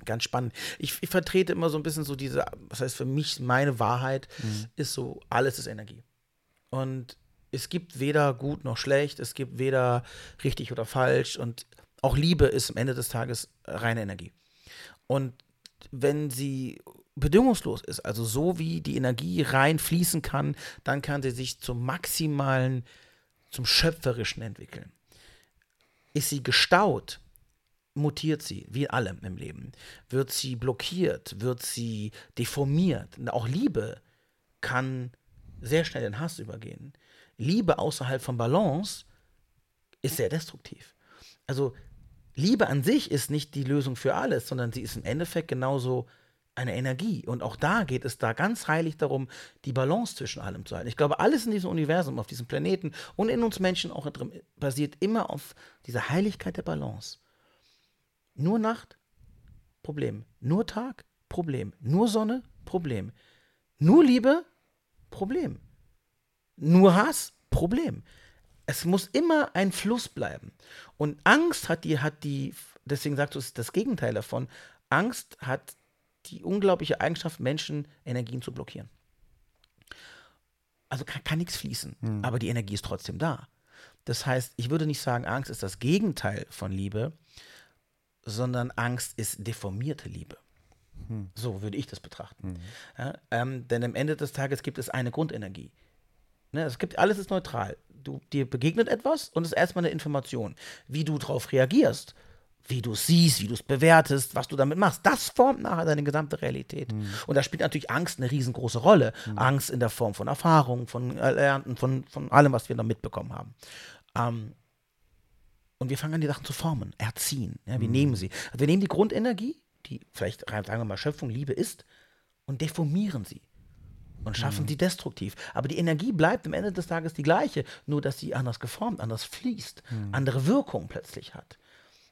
Speaker 1: Ganz spannend. Ich, ich vertrete immer so ein bisschen so diese, was heißt für mich, meine Wahrheit mhm. ist so, alles ist Energie. Und es gibt weder gut noch schlecht, es gibt weder richtig oder falsch und auch Liebe ist am Ende des Tages reine Energie. Und wenn sie bedingungslos ist, also so wie die Energie rein fließen kann, dann kann sie sich zum maximalen, zum schöpferischen entwickeln. Ist sie gestaut, mutiert sie, wie allem im Leben. Wird sie blockiert, wird sie deformiert. Auch Liebe kann sehr schnell in Hass übergehen. Liebe außerhalb von Balance ist sehr destruktiv. Also Liebe an sich ist nicht die Lösung für alles, sondern sie ist im Endeffekt genauso eine Energie. Und auch da geht es da ganz heilig darum, die Balance zwischen allem zu halten. Ich glaube, alles in diesem Universum, auf diesem Planeten und in uns Menschen auch drin, basiert immer auf dieser Heiligkeit der Balance. Nur Nacht, Problem. Nur Tag, Problem. Nur Sonne, Problem. Nur Liebe, Problem. Nur Hass, Problem. Es muss immer ein Fluss bleiben. Und Angst hat die, hat die, deswegen sagst du, es ist das Gegenteil davon. Angst hat die unglaubliche Eigenschaft, Menschen Energien zu blockieren. Also kann, kann nichts fließen, hm. aber die Energie ist trotzdem da. Das heißt, ich würde nicht sagen, Angst ist das Gegenteil von Liebe, sondern Angst ist deformierte Liebe. Hm. So würde ich das betrachten. Hm. Ja, ähm, denn am Ende des Tages gibt es eine Grundenergie. Ne, es gibt, alles ist neutral. Du, dir begegnet etwas und es ist erstmal eine Information. Wie du darauf reagierst, wie du es siehst, wie du es bewertest, was du damit machst, das formt nachher deine gesamte Realität. Mhm. Und da spielt natürlich Angst eine riesengroße Rolle. Mhm. Angst in der Form von Erfahrungen, von Erlernten, von, von allem, was wir da mitbekommen haben. Ähm, und wir fangen an, die Sachen zu formen, erziehen. Ja, wir mhm. nehmen sie. Also wir nehmen die Grundenergie, die vielleicht, sagen wir mal, Schöpfung, Liebe ist, und deformieren sie und schaffen mhm. die destruktiv. Aber die Energie bleibt am Ende des Tages die gleiche, nur dass sie anders geformt, anders fließt, mhm. andere Wirkung plötzlich hat.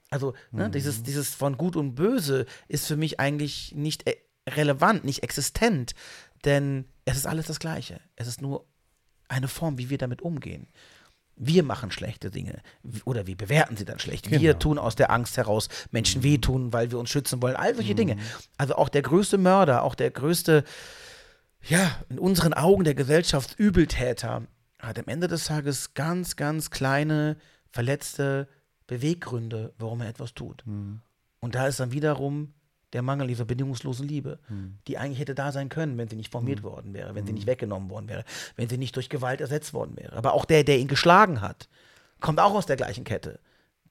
Speaker 1: Also ne, mhm. dieses, dieses von Gut und Böse ist für mich eigentlich nicht e-, relevant, nicht existent, denn es ist alles das Gleiche. Es ist nur eine Form, wie wir damit umgehen. Wir machen schlechte Dinge oder wir bewerten sie dann schlecht. Genau. Wir tun aus der Angst heraus Menschen mhm. wehtun, weil wir uns schützen wollen. All solche Dinge. Mhm. Also auch der größte Mörder, auch der größte ja, in unseren Augen der Gesellschaftsübeltäter hat am Ende des Tages ganz, ganz kleine, verletzte Beweggründe, warum er etwas tut. Mhm. Und da ist dann wiederum der Mangel dieser bedingungslosen Liebe, mhm. die eigentlich hätte da sein können, wenn sie nicht formiert mhm. worden wäre, wenn sie nicht mhm. weggenommen worden wäre, wenn sie nicht durch Gewalt ersetzt worden wäre. Aber auch der, der ihn geschlagen hat, kommt auch aus der gleichen Kette.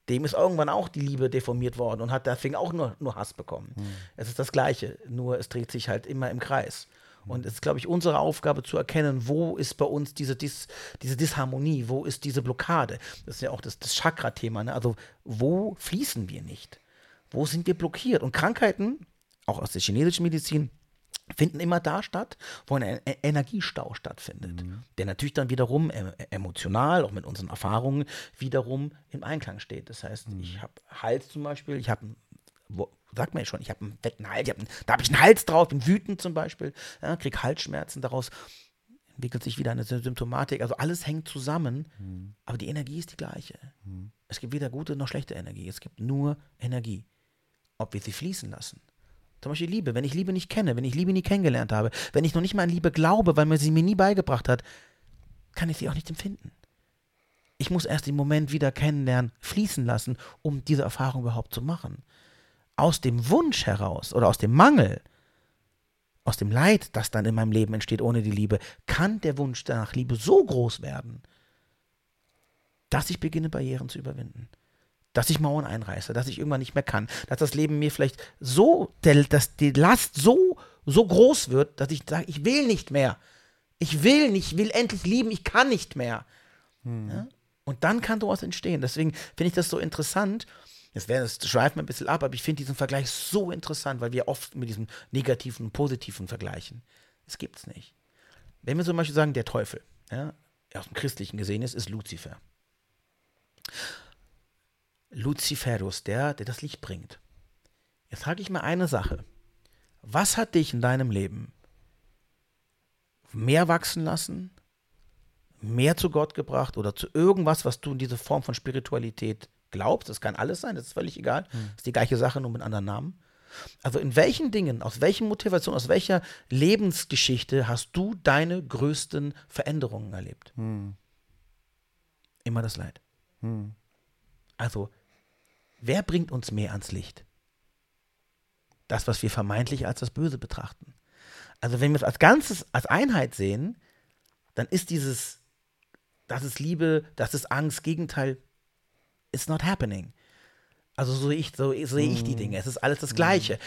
Speaker 1: Dem ist irgendwann auch die Liebe deformiert worden und hat deswegen auch nur, nur Hass bekommen. Mhm. Es ist das Gleiche, nur es dreht sich halt immer im Kreis. Und es ist, glaube ich, unsere Aufgabe zu erkennen, wo ist bei uns diese, Dis, diese Disharmonie, wo ist diese Blockade. Das ist ja auch das, das Chakra-Thema. Ne? Also, wo fließen wir nicht? Wo sind wir blockiert? Und Krankheiten, auch aus der chinesischen Medizin, finden immer da statt, wo ein E- Energiestau stattfindet, der natürlich dann wiederum äh, emotional, auch mit unseren Erfahrungen, wiederum im Einklang steht. Das heißt, ich habe Hals zum Beispiel, ich habe, sagt man ja schon, ich habe einen fetten Hals, ich hab einen, da habe ich einen Hals drauf, bin wütend zum Beispiel, ja, kriege Halsschmerzen daraus, entwickelt sich wieder eine Sy- Symptomatik. Also alles hängt zusammen, aber die Energie ist die gleiche. Es gibt weder gute noch schlechte Energie, es gibt nur Energie. Ob wir sie fließen lassen. Zum Beispiel Liebe. Wenn ich Liebe nicht kenne, wenn ich Liebe nie kennengelernt habe, wenn ich noch nicht mal an Liebe glaube, weil man sie mir nie beigebracht hat, kann ich sie auch nicht empfinden. Ich muss erst den Moment wieder kennenlernen, fließen lassen, um diese Erfahrung überhaupt zu machen. Aus dem Wunsch heraus oder aus dem Mangel, aus dem Leid, das dann in meinem Leben entsteht ohne die Liebe, kann der Wunsch nach Liebe so groß werden, dass ich beginne, Barrieren zu überwinden dass ich Mauern einreiße, dass ich irgendwann nicht mehr kann, dass das Leben mir vielleicht so, der, dass die Last so, so groß wird, dass ich sage, ich will nicht mehr. Ich will nicht, ich will endlich lieben, ich kann nicht mehr. Ja? Und dann kann sowas entstehen. Deswegen finde ich das so interessant. Das, wär, das schweift mir ein bisschen ab, aber ich finde diesen Vergleich so interessant, weil wir oft mit diesem negativen und positiven vergleichen. Gibt es nicht. Wenn wir zum Beispiel sagen, der Teufel, ja, aus dem Christlichen gesehen ist, ist Luzifer. Luciferus, der, der das Licht bringt. Jetzt frage ich mal eine Sache. Was hat dich in deinem Leben mehr wachsen lassen, mehr zu Gott gebracht oder zu irgendwas, was du in diese Form von Spiritualität glaubst? Das kann alles sein, das ist völlig egal. Das ist die gleiche Sache, nur mit anderen Namen. Also in welchen Dingen, aus welchen Motivationen, aus welcher Lebensgeschichte hast du deine größten Veränderungen erlebt? Immer das Leid. Also, wer bringt uns mehr ans Licht? Das, was wir vermeintlich als das Böse betrachten. Also, wenn wir es als Ganzes, als Einheit sehen, dann ist dieses, das ist Liebe, das ist Angst, Gegenteil, it's not happening. Also so, ich, so sehe ich die Dinge. Es ist alles das Gleiche.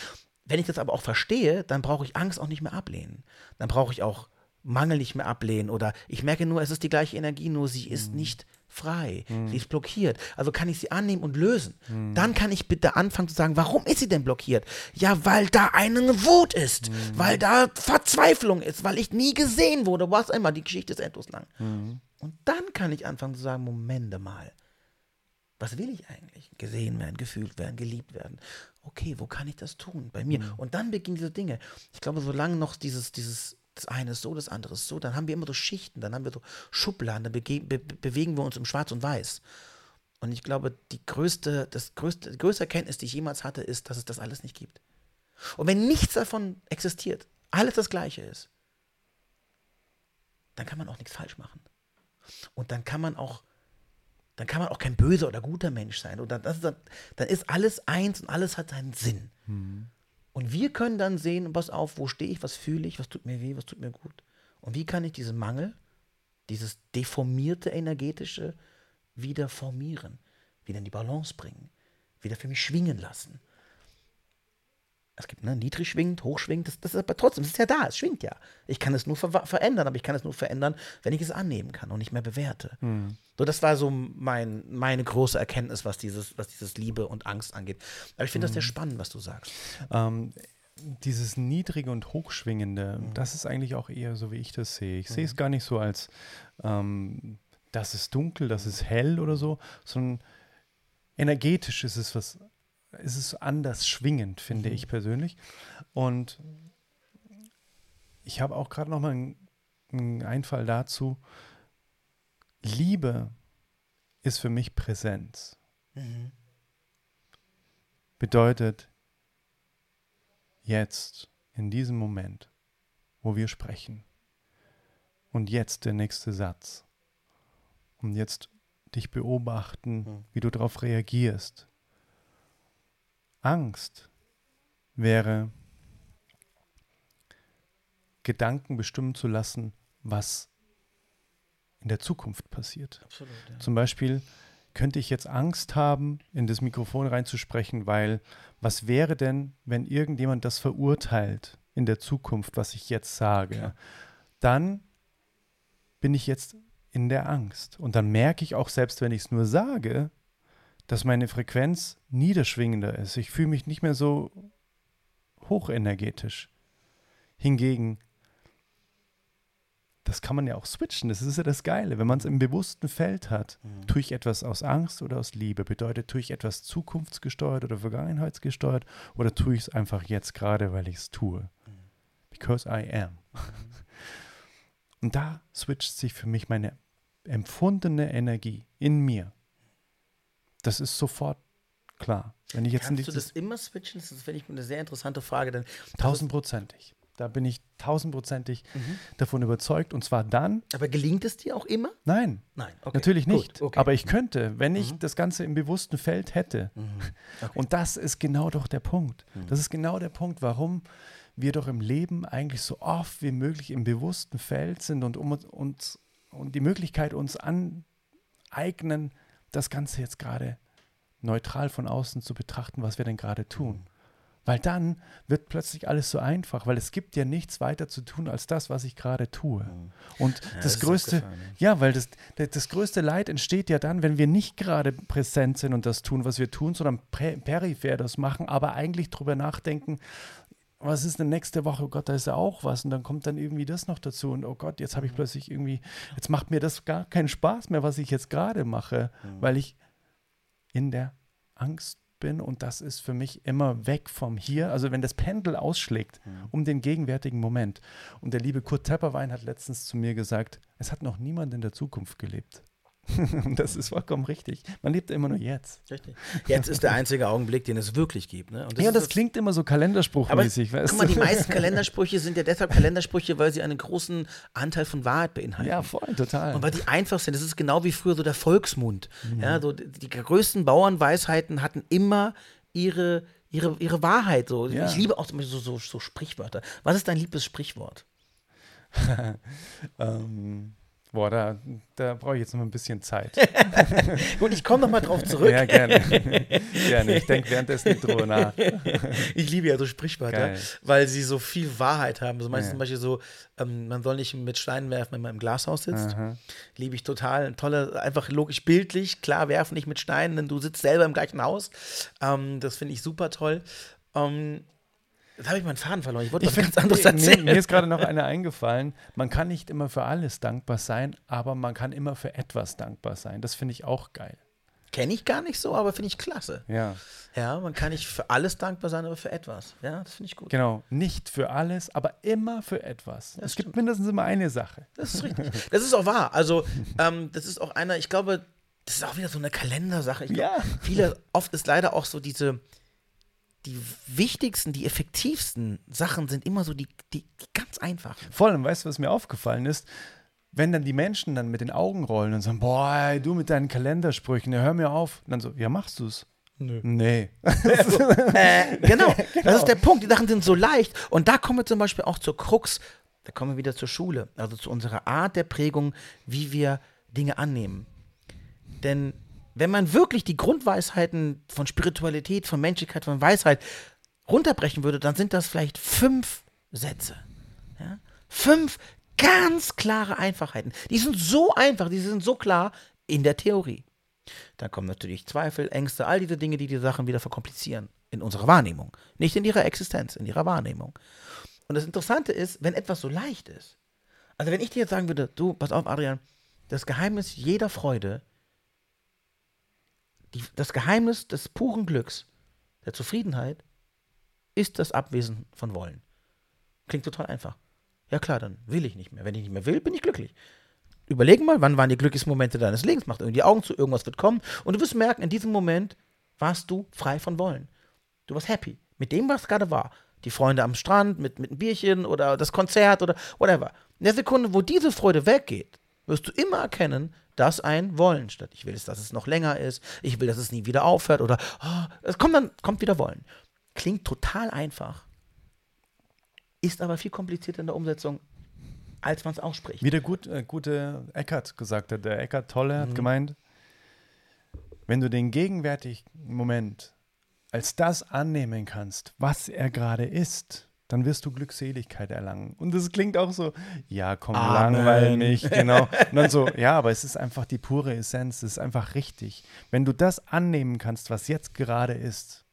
Speaker 1: Wenn ich das aber auch verstehe, dann brauche ich Angst auch nicht mehr ablehnen. Dann brauche ich auch Mangel nicht mehr ablehnen. Oder ich merke nur, es ist die gleiche Energie, nur sie ist nicht frei. Sie ist blockiert. Also kann ich sie annehmen und lösen. Dann kann ich bitte anfangen zu sagen, warum ist sie denn blockiert? Ja, weil da eine Wut ist, weil da Verzweiflung ist, weil ich nie gesehen wurde, was immer. Die Geschichte ist endlos lang. Und dann kann ich anfangen zu sagen, Momente mal. Was will ich eigentlich? Gesehen werden, gefühlt werden, geliebt werden. Okay, wo kann ich das tun? Bei mir. Und dann beginnen diese Dinge. Ich glaube, solange noch dieses, dieses, das eine ist so, das andere ist so, dann haben wir immer so Schichten, dann haben wir so Schubladen, dann bege be bewegen wir uns im Schwarz und Weiß. Und ich glaube, die größte, das größte, die größte Erkenntnis, die ich jemals hatte, ist, dass es das alles nicht gibt. Und wenn nichts davon existiert, alles das Gleiche ist, dann kann man auch nichts falsch machen. Und dann kann man auch dann kann man auch kein böser oder guter Mensch sein. Oder das, dann, dann ist alles eins und alles hat seinen Sinn. Und wir können dann sehen, pass auf, wo stehe ich, was fühle ich, was tut mir weh, was tut mir gut. Und wie kann ich diesen Mangel, dieses deformierte energetische wieder formieren, wieder in die Balance bringen, wieder für mich schwingen lassen. Es gibt ne, niedrig schwingend, hoch schwingend, das, das ist aber trotzdem, es ist ja da, es schwingt ja. Ich kann es nur ver verändern, aber ich kann es nur verändern, wenn ich es annehmen kann und nicht mehr bewerte. So, das war so mein, meine große Erkenntnis, was dieses, was dieses Liebe und Angst angeht. Aber ich finde das sehr spannend, was du sagst.
Speaker 2: Ähm, dieses Niedrige und Hochschwingende,
Speaker 1: Mhm.
Speaker 2: das ist eigentlich auch eher so, wie ich das sehe. Ich sehe es gar nicht so als, ähm, das ist dunkel, das ist hell oder so, sondern energetisch ist es was, ist es anders schwingend, finde
Speaker 1: Mhm.
Speaker 2: ich persönlich. Und ich habe auch gerade noch mal einen, einen Einfall dazu. Liebe ist für mich Präsenz. Bedeutet, jetzt, in diesem Moment, wo wir sprechen, und jetzt der nächste Satz, und jetzt dich beobachten,
Speaker 1: Mhm.
Speaker 2: wie du darauf reagierst. Angst wäre, Gedanken bestimmen zu lassen, was in der Zukunft passiert.
Speaker 1: Absolut. Ja.
Speaker 2: Zum Beispiel könnte ich jetzt Angst haben, in das Mikrofon reinzusprechen, weil was wäre denn, wenn irgendjemand das verurteilt in der Zukunft, was ich jetzt sage?
Speaker 1: Klar.
Speaker 2: Dann bin ich jetzt in der Angst. Und dann merke ich auch, selbst wenn ich es nur sage, dass meine Frequenz niederschwingender ist. Ich fühle mich nicht mehr so hochenergetisch. Hingegen, das kann man ja auch switchen. Das ist ja das Geile. Wenn man es im bewussten Feld hat, mhm. tue ich etwas aus Angst oder aus Liebe? Bedeutet, tue ich etwas zukunftsgesteuert oder vergangenheitsgesteuert oder tue ich es einfach jetzt gerade, weil ich es tue? Mhm. Because I am. Mhm. Und da switcht sich für mich meine empfundene Energie in mir. Das ist sofort klar.
Speaker 1: Wenn ich jetzt Kannst du das immer switchen? Das finde ich eine sehr interessante Frage. Denn
Speaker 2: tausendprozentig. Da bin ich tausendprozentig mhm. davon überzeugt. Und zwar dann.
Speaker 1: Aber gelingt es dir auch immer?
Speaker 2: Nein.
Speaker 1: Nein.
Speaker 2: Okay. Natürlich nicht. Okay. Aber ich könnte, wenn ich mhm. das Ganze im bewussten Feld hätte. Mhm. Okay. Und das ist genau doch der Punkt. Mhm. Das ist genau der Punkt, warum wir doch im Leben eigentlich so oft wie möglich im bewussten Feld sind und um uns und die Möglichkeit uns aneignen, das Ganze jetzt gerade neutral von außen zu betrachten, was wir denn gerade tun. Weil dann wird plötzlich alles so einfach, weil es gibt ja nichts weiter zu tun als das, was ich gerade tue. Und ja, das, das größte, ja, weil das, das größte Leid entsteht ja dann, wenn wir nicht gerade präsent sind und das tun, was wir tun, sondern peripher das machen, aber eigentlich drüber nachdenken, was ist denn nächste Woche? Oh Gott, da ist ja auch was. Und dann kommt dann irgendwie das noch dazu. Und oh Gott, jetzt habe ich mhm. plötzlich irgendwie, jetzt macht mir das gar keinen Spaß mehr, was ich jetzt gerade mache, mhm. weil ich in der Angst bin. Und das ist für mich immer weg vom Hier. Also wenn das Pendel ausschlägt mhm. um den gegenwärtigen Moment. Und der liebe Kurt Tepperwein hat letztens zu mir gesagt, es hat noch niemand in der Zukunft gelebt. Und das ist vollkommen richtig. Man lebt immer nur jetzt.
Speaker 1: Richtig. Jetzt ist der einzige Augenblick, den es wirklich gibt. Ne?
Speaker 2: Und das ja, das, das klingt immer so kalenderspruchmäßig.
Speaker 1: Aber, guck mal, die meisten Kalendersprüche sind ja deshalb Kalendersprüche, weil sie einen großen Anteil von Wahrheit beinhalten.
Speaker 2: Ja, voll, total.
Speaker 1: Und weil die einfach sind. Das ist genau wie früher so der Volksmund. Mhm. Ja, so die, die größten Bauernweisheiten hatten immer ihre, ihre, ihre Wahrheit. So. Ja. Ich liebe auch so, so, so Sprichwörter. Was ist dein liebes Sprichwort?
Speaker 2: ähm Boah, da, da brauche ich jetzt noch ein bisschen Zeit.
Speaker 1: Gut, ich komme noch mal drauf zurück.
Speaker 2: Ja, gerne. gerne. Ich denke währenddessen drüber nach.
Speaker 1: ich liebe ja so Sprichwörter, Geil. weil sie so viel Wahrheit haben. So meinst ja. zum Beispiel so, ähm, man soll nicht mit Steinen werfen, wenn man im Glashaus sitzt. Aha. Liebe ich total. Tolle, einfach logisch bildlich. Klar, werfen nicht mit Steinen, denn du sitzt selber im gleichen Haus. Ähm, das finde ich super toll. Ähm, Jetzt habe ich meinen Faden verloren. Ich wollte was ganz anderes erzählen.
Speaker 2: Mir, mir ist gerade noch eine eingefallen. Man kann nicht immer für alles dankbar sein, aber man kann immer für etwas dankbar sein. Das finde ich auch geil.
Speaker 1: Kenne ich gar nicht so, aber finde ich klasse.
Speaker 2: Ja.
Speaker 1: Ja, man kann nicht für alles dankbar sein, aber für etwas. Ja, das finde ich gut.
Speaker 2: Genau, nicht für alles, aber immer für etwas. Das es stimmt. gibt mindestens immer eine Sache.
Speaker 1: Das ist richtig. Das ist auch wahr. Also, ähm, das ist auch einer, ich glaube, das ist auch wieder so eine Kalendersache. Ich glaub, ja. Viele, oft ist leider auch so diese, die wichtigsten, die effektivsten Sachen sind immer so die, die, die ganz einfachen.
Speaker 2: Voll, und weißt du, was mir aufgefallen ist? Wenn dann die Menschen dann mit den Augen rollen und sagen, boah, ey, du mit deinen Kalendersprüchen, hör mir auf. Und dann so, ja, machst du es?
Speaker 1: Nö.
Speaker 2: Nee.
Speaker 1: äh, genau, genau, das ist der Punkt. Die Sachen sind so leicht. Und da kommen wir zum Beispiel auch zur Krux, da kommen wir wieder zur Schule, also zu unserer Art der Prägung, wie wir Dinge annehmen. Denn wenn man wirklich die Grundweisheiten von Spiritualität, von Menschlichkeit, von Weisheit runterbrechen würde, dann sind das vielleicht fünf Sätze. Ja? Fünf ganz klare Einfachheiten. Die sind so einfach, die sind so klar in der Theorie. Dann kommen natürlich Zweifel, Ängste, all diese Dinge, die die Sachen wieder verkomplizieren in unserer Wahrnehmung. Nicht in ihrer Existenz, in ihrer Wahrnehmung. Und das Interessante ist, wenn etwas so leicht ist. Also wenn ich dir jetzt sagen würde, du, pass auf, Adrian, das Geheimnis jeder Freude die, das Geheimnis des puren Glücks, der Zufriedenheit, ist das Abwesen von Wollen. Klingt total einfach. Ja klar, dann will ich nicht mehr. Wenn ich nicht mehr will, bin ich glücklich. Überlegen mal, wann waren die glücklichsten Momente deines Lebens? Mach irgendwie die Augen zu, irgendwas wird kommen. Und du wirst merken, in diesem Moment warst du frei von Wollen. Du warst happy mit dem, was gerade war. Die Freunde am Strand mit, mit einem Bierchen oder das Konzert oder whatever. In der Sekunde, wo diese Freude weggeht, wirst du immer erkennen, dass ein Wollen statt ich will, dass es noch länger ist, ich will, dass es nie wieder aufhört oder oh, es kommt dann kommt wieder Wollen. Klingt total einfach, ist aber viel komplizierter in der Umsetzung, als man es ausspricht.
Speaker 2: Wie der gut, äh, gute Eckert gesagt hat, der Eckart Tolle hat mhm. gemeint, wenn du den gegenwärtigen Moment als das annehmen kannst, was er gerade ist, dann wirst du Glückseligkeit erlangen. Und das klingt auch so, ja, komm, Amen. langweil mich, genau. Und dann so, ja, aber es ist einfach die pure Essenz, es ist einfach richtig. Wenn du das annehmen kannst, was jetzt gerade ist,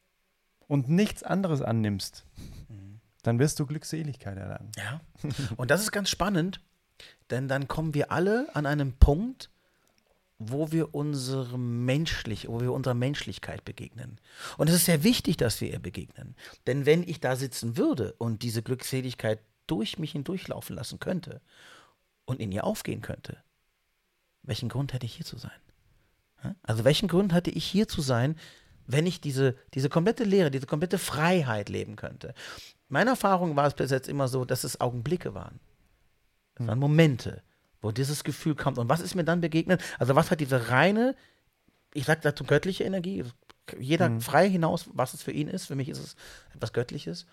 Speaker 2: und nichts anderes annimmst, dann wirst du Glückseligkeit erlangen.
Speaker 1: Ja. Und das ist ganz spannend, denn dann kommen wir alle an einem Punkt, wo wir unsere menschlich, wo wir unserer Menschlichkeit begegnen. Und es ist sehr wichtig, dass wir ihr begegnen. Denn wenn ich da sitzen würde und diese Glückseligkeit durch mich hindurchlaufen lassen könnte und in ihr aufgehen könnte, welchen Grund hätte ich hier zu sein? Also welchen Grund hatte ich hier zu sein, wenn ich diese, diese komplette Lehre, diese komplette Freiheit leben könnte? Meine Erfahrung war es bis jetzt immer so, dass es Augenblicke waren. Es waren Momente wo dieses Gefühl kommt. Und was ist mir dann begegnet? Also was hat diese reine, ich sage dazu göttliche Energie, jeder mhm. frei hinaus, was es für ihn ist. Für mich ist es etwas Göttliches.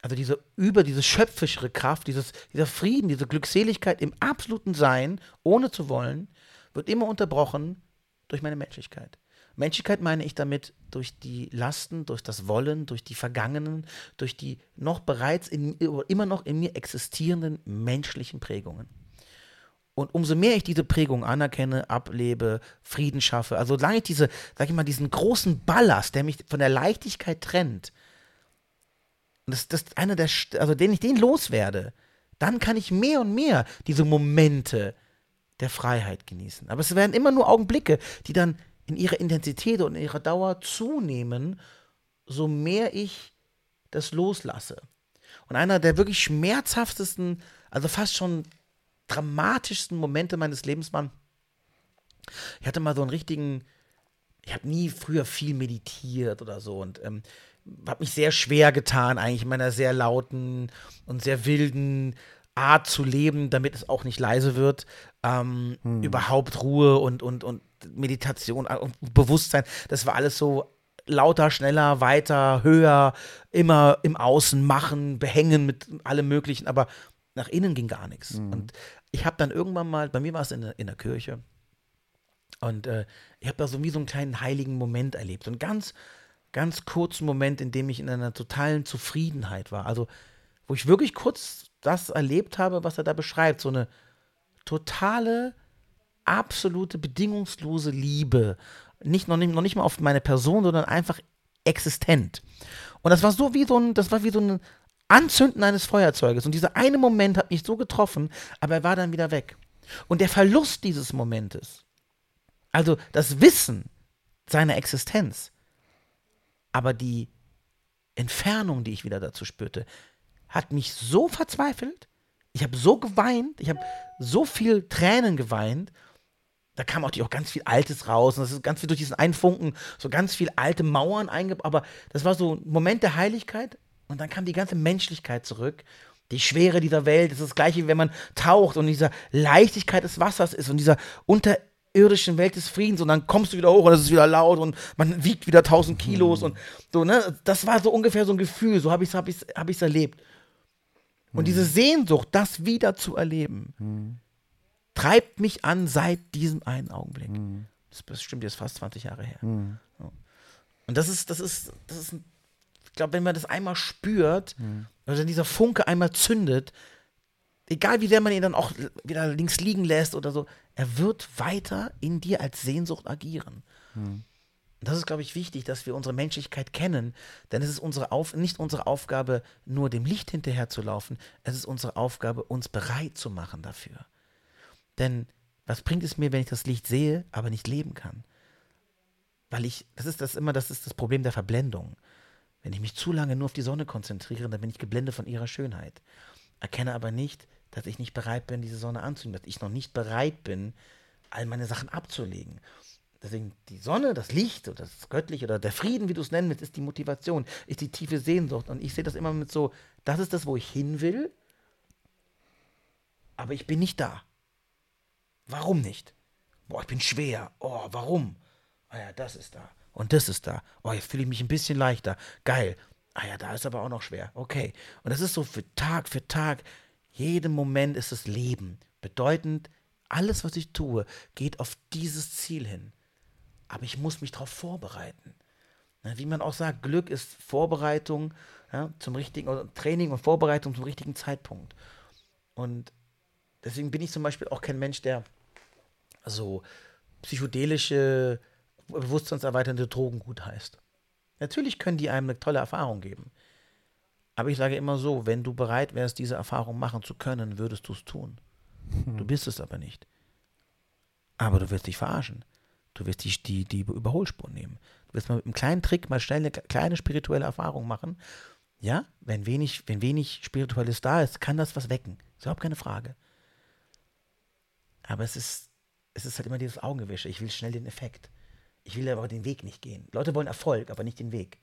Speaker 1: Also diese über diese schöpfischere Kraft, dieses, dieser Frieden, diese Glückseligkeit im absoluten Sein, ohne zu wollen, wird immer unterbrochen durch meine Menschlichkeit. Menschlichkeit meine ich damit durch die Lasten, durch das Wollen, durch die Vergangenen, durch die noch bereits in, immer noch in mir existierenden menschlichen Prägungen. Und umso mehr ich diese Prägung anerkenne, ablebe, Frieden schaffe, also solange ich diese, sag ich mal, diesen großen Ballast, der mich von der Leichtigkeit trennt, das, das einer der, also den ich den loswerde, dann kann ich mehr und mehr diese Momente der Freiheit genießen. Aber es werden immer nur Augenblicke, die dann in ihrer Intensität und in ihrer Dauer zunehmen, so mehr ich das loslasse. Und einer der wirklich schmerzhaftesten, also fast schon dramatischsten Momente meines Lebens waren, ich hatte mal so einen richtigen, ich habe nie früher viel meditiert oder so und ähm, habe mich sehr schwer getan, eigentlich in meiner sehr lauten und sehr wilden Art zu leben, damit es auch nicht leise wird. Ähm, hm. Überhaupt Ruhe und, und, und Meditation äh, und Bewusstsein, das war alles so lauter, schneller, weiter, höher, immer im Außen machen, behängen mit allem Möglichen, aber nach innen ging gar nichts. Mhm. Und ich habe dann irgendwann mal, bei mir war es in, in der Kirche, und äh, ich habe da so wie so einen kleinen heiligen Moment erlebt. So einen ganz, ganz kurzen Moment, in dem ich in einer totalen Zufriedenheit war. Also, wo ich wirklich kurz das erlebt habe, was er da beschreibt. So eine totale, absolute, bedingungslose Liebe. Nicht, noch, nicht, noch nicht mal auf meine Person, sondern einfach existent. Und das war so wie so ein, das war wie so ein, Anzünden eines Feuerzeuges. Und dieser eine Moment hat mich so getroffen, aber er war dann wieder weg. Und der Verlust dieses Momentes, also das Wissen seiner Existenz, aber die Entfernung, die ich wieder dazu spürte, hat mich so verzweifelt. Ich habe so geweint, ich habe so viel Tränen geweint. Da kam auch, auch ganz viel Altes raus. Und das ist ganz viel durch diesen Einfunken, so ganz viel alte Mauern eingebaut. Aber das war so ein Moment der Heiligkeit, und dann kam die ganze Menschlichkeit zurück. Die Schwere dieser Welt ist das gleiche, wie wenn man taucht und diese Leichtigkeit des Wassers ist und dieser unterirdischen Welt des Friedens und dann kommst du wieder hoch und es ist wieder laut und man wiegt wieder tausend Kilos mhm. und so, ne? Das war so ungefähr so ein Gefühl, so habe ich es hab ich's, hab ich's erlebt. Und mhm. diese Sehnsucht, das wieder zu erleben, mhm. treibt mich an seit diesem einen Augenblick. Mhm. Das ist bestimmt jetzt fast 20 Jahre her. Mhm. Und das ist, das ist, das ist ein glaube, wenn man das einmal spürt, mhm. oder dieser Funke einmal zündet, egal wie sehr man ihn dann auch wieder links liegen lässt oder so, er wird weiter in dir als Sehnsucht agieren. Mhm. Und das ist, glaube ich, wichtig, dass wir unsere Menschlichkeit kennen, denn es ist unsere Auf nicht unsere Aufgabe, nur dem Licht hinterherzulaufen, es ist unsere Aufgabe, uns bereit zu machen dafür. Denn was bringt es mir, wenn ich das Licht sehe, aber nicht leben kann? Weil ich, das ist das immer, das ist das Problem der Verblendung. Wenn ich mich zu lange nur auf die Sonne konzentriere, dann bin ich geblendet von ihrer Schönheit. Erkenne aber nicht, dass ich nicht bereit bin, diese Sonne anzunehmen, dass ich noch nicht bereit bin, all meine Sachen abzulegen. Deswegen die Sonne, das Licht oder das Göttliche oder der Frieden, wie du es nennen willst, ist die Motivation, ist die tiefe Sehnsucht. Und ich sehe das immer mit so, das ist das, wo ich hin will, aber ich bin nicht da. Warum nicht? Boah, ich bin schwer. Oh, warum? Ah ja, das ist da. Und das ist da. Oh, jetzt fühle ich mich ein bisschen leichter. Geil. Ah ja, da ist aber auch noch schwer. Okay. Und das ist so für Tag für Tag. Jeden Moment ist es Leben. Bedeutend, alles, was ich tue, geht auf dieses Ziel hin. Aber ich muss mich darauf vorbereiten. Wie man auch sagt, Glück ist Vorbereitung ja, zum richtigen, oder Training und Vorbereitung zum richtigen Zeitpunkt. Und deswegen bin ich zum Beispiel auch kein Mensch, der so psychedelische bewusstseinserweiternde Drogen gut heißt. Natürlich können die einem eine tolle Erfahrung geben. Aber ich sage immer so, wenn du bereit wärst, diese Erfahrung machen zu können, würdest du es tun. Du bist es aber nicht. Aber du wirst dich verarschen. Du wirst die, die, die Überholspur nehmen. Du wirst mal mit einem kleinen Trick mal schnell eine kleine spirituelle Erfahrung machen. Ja, wenn wenig, wenn wenig Spirituelles da ist, kann das was wecken. Ist überhaupt keine Frage. Aber es ist, es ist halt immer dieses Augengewische. Ich will schnell den Effekt. Ich will aber den Weg nicht gehen. Leute wollen Erfolg, aber nicht den Weg.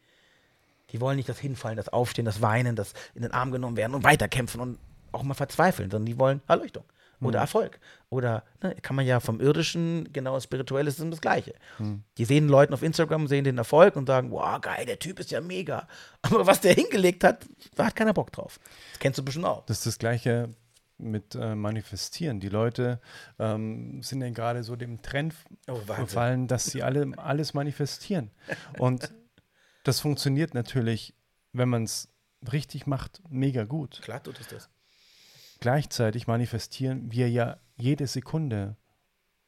Speaker 1: Die wollen nicht das Hinfallen, das Aufstehen, das Weinen, das in den Arm genommen werden und weiterkämpfen und auch mal verzweifeln, sondern die wollen Erleuchtung oder mhm. Erfolg. Oder ne, kann man ja vom Irdischen, genau, Spirituelles ist das Gleiche. Mhm. Die sehen Leuten auf Instagram, sehen den Erfolg und sagen, wow, geil, der Typ ist ja mega. Aber was der hingelegt hat, da hat keiner Bock drauf. Das kennst du bestimmt auch.
Speaker 2: Das ist das Gleiche mit äh, Manifestieren. Die Leute ähm, sind ja gerade so dem Trend oh, verfallen, dass sie alle alles manifestieren. Und das funktioniert natürlich, wenn man es richtig macht, mega gut.
Speaker 1: Klar tut es das.
Speaker 2: Gleichzeitig manifestieren wir ja jede Sekunde.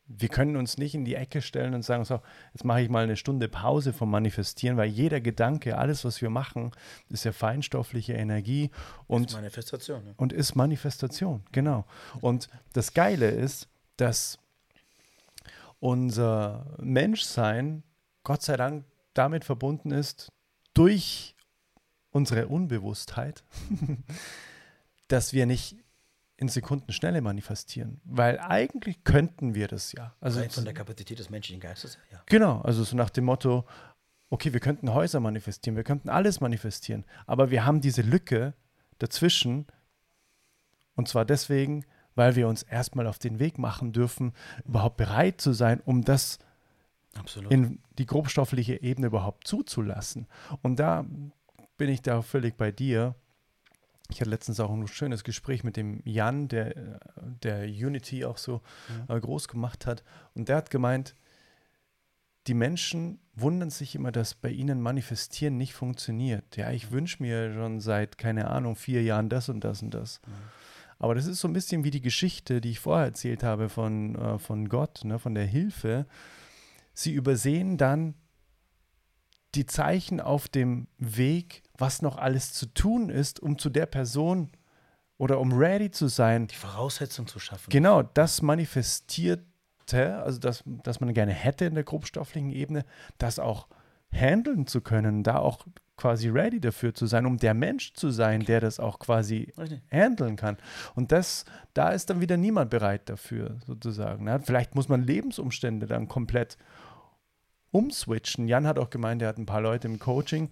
Speaker 2: Wir können uns nicht in die Ecke stellen und sagen, so, jetzt mache ich mal eine Stunde Pause vom Manifestieren, weil jeder Gedanke, alles, was wir machen, ist ja feinstoffliche Energie und ist
Speaker 1: Manifestation. Ne?
Speaker 2: Und ist Manifestation, genau. Und das Geile ist, dass unser Menschsein, Gott sei Dank, damit verbunden ist, durch unsere Unbewusstheit, dass wir nicht in Sekundenschnelle manifestieren. Weil eigentlich könnten wir das ja.
Speaker 1: Also Rein von der Kapazität des menschlichen Geistes, ja.
Speaker 2: Genau, also so nach dem Motto, okay, wir könnten Häuser manifestieren, wir könnten alles manifestieren, aber wir haben diese Lücke dazwischen und zwar deswegen, weil wir uns erstmal auf den Weg machen dürfen, überhaupt bereit zu sein, um das Absolut. in die grobstoffliche Ebene überhaupt zuzulassen. Und da bin ich da völlig bei dir ich hatte letztens auch ein schönes Gespräch mit dem Jan, der, der Unity auch so ja. Äh, groß gemacht hat. Und der hat gemeint, die Menschen wundern sich immer, dass bei ihnen Manifestieren nicht funktioniert. Ja, ich wünsche mir schon seit, keine Ahnung, vier Jahren das und das und das. Ja. Aber das ist so ein bisschen wie die Geschichte, die ich vorher erzählt habe von, äh, von Gott, ne, von der Hilfe. Sie übersehen dann die Zeichen auf dem Weg, was noch alles zu tun ist, um zu der Person oder um ready zu sein.
Speaker 1: Die Voraussetzung zu schaffen.
Speaker 2: Genau, das manifestierte, also das, das man gerne hätte in der grobstofflichen Ebene, das auch handeln zu können, da auch quasi ready dafür zu sein, um der Mensch zu sein, der das auch quasi Richtig. handeln kann. Und das, da ist dann wieder niemand bereit dafür, sozusagen. Ne? Vielleicht muss man Lebensumstände dann komplett umswitchen. Jan hat auch gemeint, er hat ein paar Leute im Coaching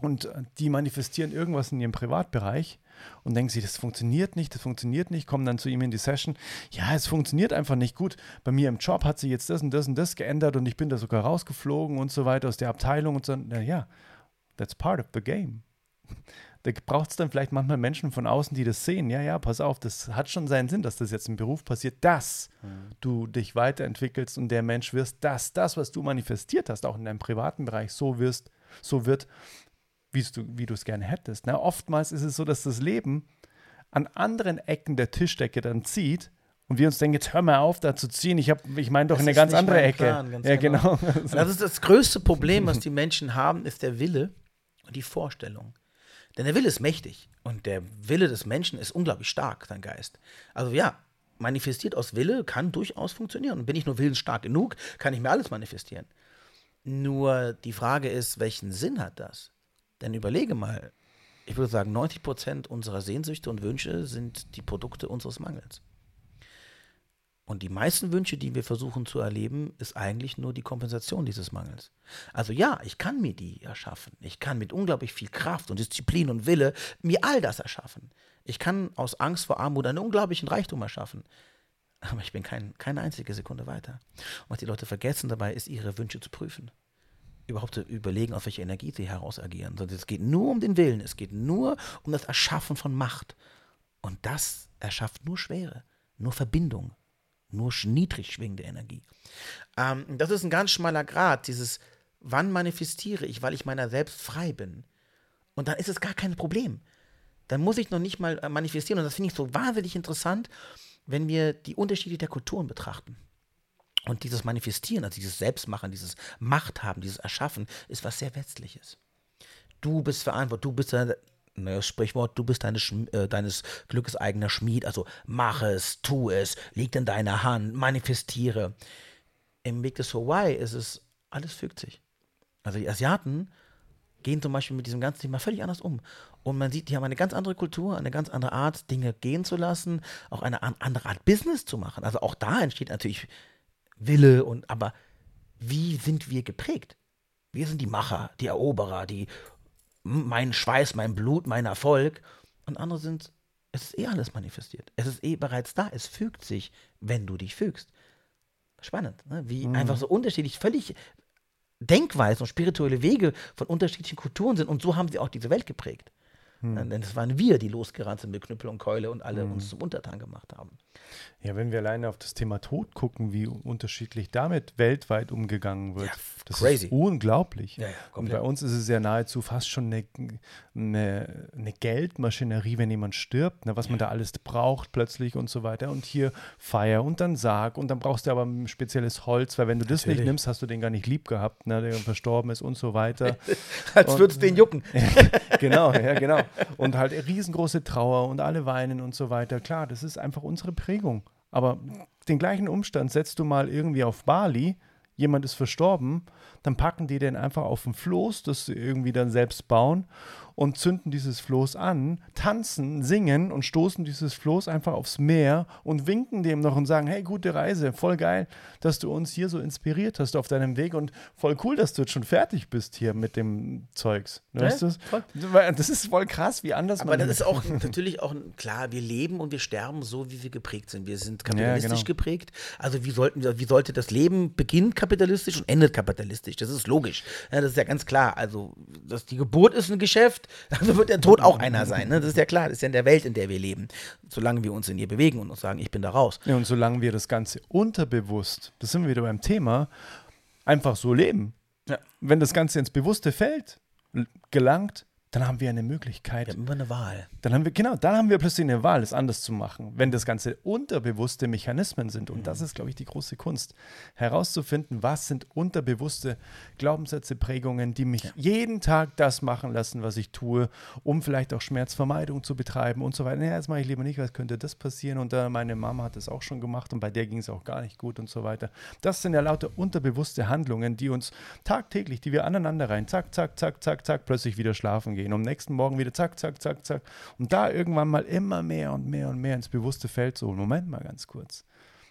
Speaker 2: und die manifestieren irgendwas in ihrem Privatbereich und denken sich, das funktioniert nicht, das funktioniert nicht, kommen dann zu ihm in die Session. Ja, es funktioniert einfach nicht gut. Bei mir im Job hat sich jetzt das und das und das geändert und ich bin da sogar rausgeflogen und so weiter aus der Abteilung und so. Na ja, that's part of the game. Da braucht es dann vielleicht manchmal Menschen von außen, die das sehen. Ja, ja, pass auf, das hat schon seinen Sinn, dass das jetzt im Beruf passiert, dass mhm. du dich weiterentwickelst und der Mensch wirst, dass das, was du manifestiert hast, auch in deinem privaten Bereich so wirst, so wird, du, wie du es gerne hättest. Na, oftmals ist es so, dass das Leben an anderen Ecken der Tischdecke dann zieht und wir uns denken, jetzt hör mal auf, da zu ziehen. Ich, ich meine doch das in eine ganz andere Ecke. Plan,
Speaker 1: ja, genau. genau. Das ist das größte Problem, was die Menschen haben, ist der Wille und die Vorstellung. Denn der Wille ist mächtig und der Wille des Menschen ist unglaublich stark, sein Geist. Also ja, manifestiert aus Wille kann durchaus funktionieren. Und bin ich nur willensstark genug, kann ich mir alles manifestieren. Nur die Frage ist, welchen Sinn hat das? Denn überlege mal, ich würde sagen, 90 Prozent unserer Sehnsüchte und Wünsche sind die Produkte unseres Mangels. Und die meisten Wünsche, die wir versuchen zu erleben, ist eigentlich nur die Kompensation dieses Mangels. Also ja, ich kann mir die erschaffen. Ich kann mit unglaublich viel Kraft und Disziplin und Wille mir all das erschaffen. Ich kann aus Angst vor Armut einen unglaublichen Reichtum erschaffen. Aber ich bin kein, keine einzige Sekunde weiter. Und was die Leute vergessen dabei, ist, ihre Wünsche zu prüfen. Überhaupt zu überlegen, aus welcher Energie sie heraus agieren. Es geht nur um den Willen. Es geht nur um das Erschaffen von Macht. Und das erschafft nur Schwere, nur Verbindung, nur niedrig schwingende Energie. Ähm, das ist ein ganz schmaler Grad, dieses, wann manifestiere ich, weil ich meiner selbst frei bin. Und dann ist es gar kein Problem. Dann muss ich noch nicht mal äh, manifestieren. Und das finde ich so wahnsinnig interessant, wenn wir die Unterschiede der Kulturen betrachten. Und dieses Manifestieren, also dieses Selbstmachen, dieses Machthaben, dieses Erschaffen, ist was sehr Westliches. Du bist verantwortlich, du bist ne, Sprichwort, du bist deine, äh, deines Glückes eigener Schmied, also mach es, tu es, liegt in deiner Hand, manifestiere. Im Weg des Hawaii ist es, alles fügt sich. Also die Asiaten gehen zum Beispiel mit diesem ganzen Thema völlig anders um. Und man sieht, die haben eine ganz andere Kultur, eine ganz andere Art, Dinge gehen zu lassen, auch eine andere Art, Business zu machen. Also auch da entsteht natürlich Wille und aber wie sind wir geprägt? Wir sind die Macher, die Eroberer, die mein Schweiß, mein Blut, mein Erfolg. Und andere sind, es ist eh alles manifestiert. Es ist eh bereits da. Es fügt sich, wenn du dich fügst. Spannend, ne? wie mhm. einfach so unterschiedlich, völlig Denkweisen und spirituelle Wege von unterschiedlichen Kulturen sind. Und so haben sie auch diese Welt geprägt. Hm. Denn es waren wir, die losgerannt sind mit Knüppel und Keule und alle hm. uns zum Untertan gemacht haben.
Speaker 2: Ja, wenn wir alleine auf das Thema Tod gucken, wie unterschiedlich damit weltweit umgegangen wird, ja, das crazy. ist unglaublich. Ja, ja, und bei uns ist es ja nahezu fast schon eine, eine, eine Geldmaschinerie, wenn jemand stirbt, ne, was man da alles braucht plötzlich und so weiter. Und hier Feier und dann Sarg und dann brauchst du aber ein spezielles Holz, weil wenn du das Natürlich. nicht nimmst, hast du den gar nicht lieb gehabt, ne, der verstorben ist und so weiter.
Speaker 1: Als würde es den jucken.
Speaker 2: genau, ja, genau. Und halt riesengroße Trauer und alle weinen und so weiter. Klar, das ist einfach unsere Prägung. Aber den gleichen Umstand setzt du mal irgendwie auf Bali, jemand ist verstorben, dann packen die den einfach auf ein Floß, das sie irgendwie dann selbst bauen und zünden dieses Floß an, tanzen, singen und stoßen dieses Floß einfach aufs Meer und winken dem noch und sagen, hey, gute Reise, voll geil, dass du uns hier so inspiriert hast auf deinem Weg und voll cool, dass du jetzt schon fertig bist hier mit dem Zeugs. Ja, weißt du? Das ist voll krass, wie anders
Speaker 1: Aber man das ist auch natürlich auch klar, wir leben und wir sterben so, wie wir geprägt sind. Wir sind kapitalistisch ja, genau. geprägt. Also wie sollten wie sollte das Leben beginnt kapitalistisch und endet kapitalistisch? Das ist logisch. Ja, das ist ja ganz klar. Also das, die Geburt ist ein Geschäft, also wird der Tod auch einer sein. Ne? Das ist ja klar, das ist ja in der Welt, in der wir leben. Solange wir uns in ihr bewegen und uns sagen, ich bin da raus.
Speaker 2: Ja, und solange wir das Ganze unterbewusst, das sind wir wieder beim Thema, einfach so leben. Ja. Wenn das Ganze ins Bewusste fällt, gelangt, dann haben wir eine Möglichkeit.
Speaker 1: Wir haben immer eine Wahl.
Speaker 2: Dann haben wir, genau, dann haben wir plötzlich eine Wahl, es anders zu machen, wenn das Ganze unterbewusste Mechanismen sind. Und mhm. das ist, glaube ich, die große Kunst, herauszufinden, was sind unterbewusste Glaubenssätze, Prägungen, die mich ja. jeden Tag das machen lassen, was ich tue, um vielleicht auch Schmerzvermeidung zu betreiben und so weiter. Naja, das mache ich lieber nicht, was könnte das passieren? Und äh, meine Mama hat das auch schon gemacht und bei der ging es auch gar nicht gut und so weiter. Das sind ja lauter unterbewusste Handlungen, die uns tagtäglich, die wir aneinander rein, zack, zack, zack, zack, zack, plötzlich wieder schlafen gehen gehen. Und am nächsten Morgen wieder zack, zack, zack, zack. Und da irgendwann mal immer mehr und mehr und mehr ins bewusste Feld so, Moment mal ganz kurz.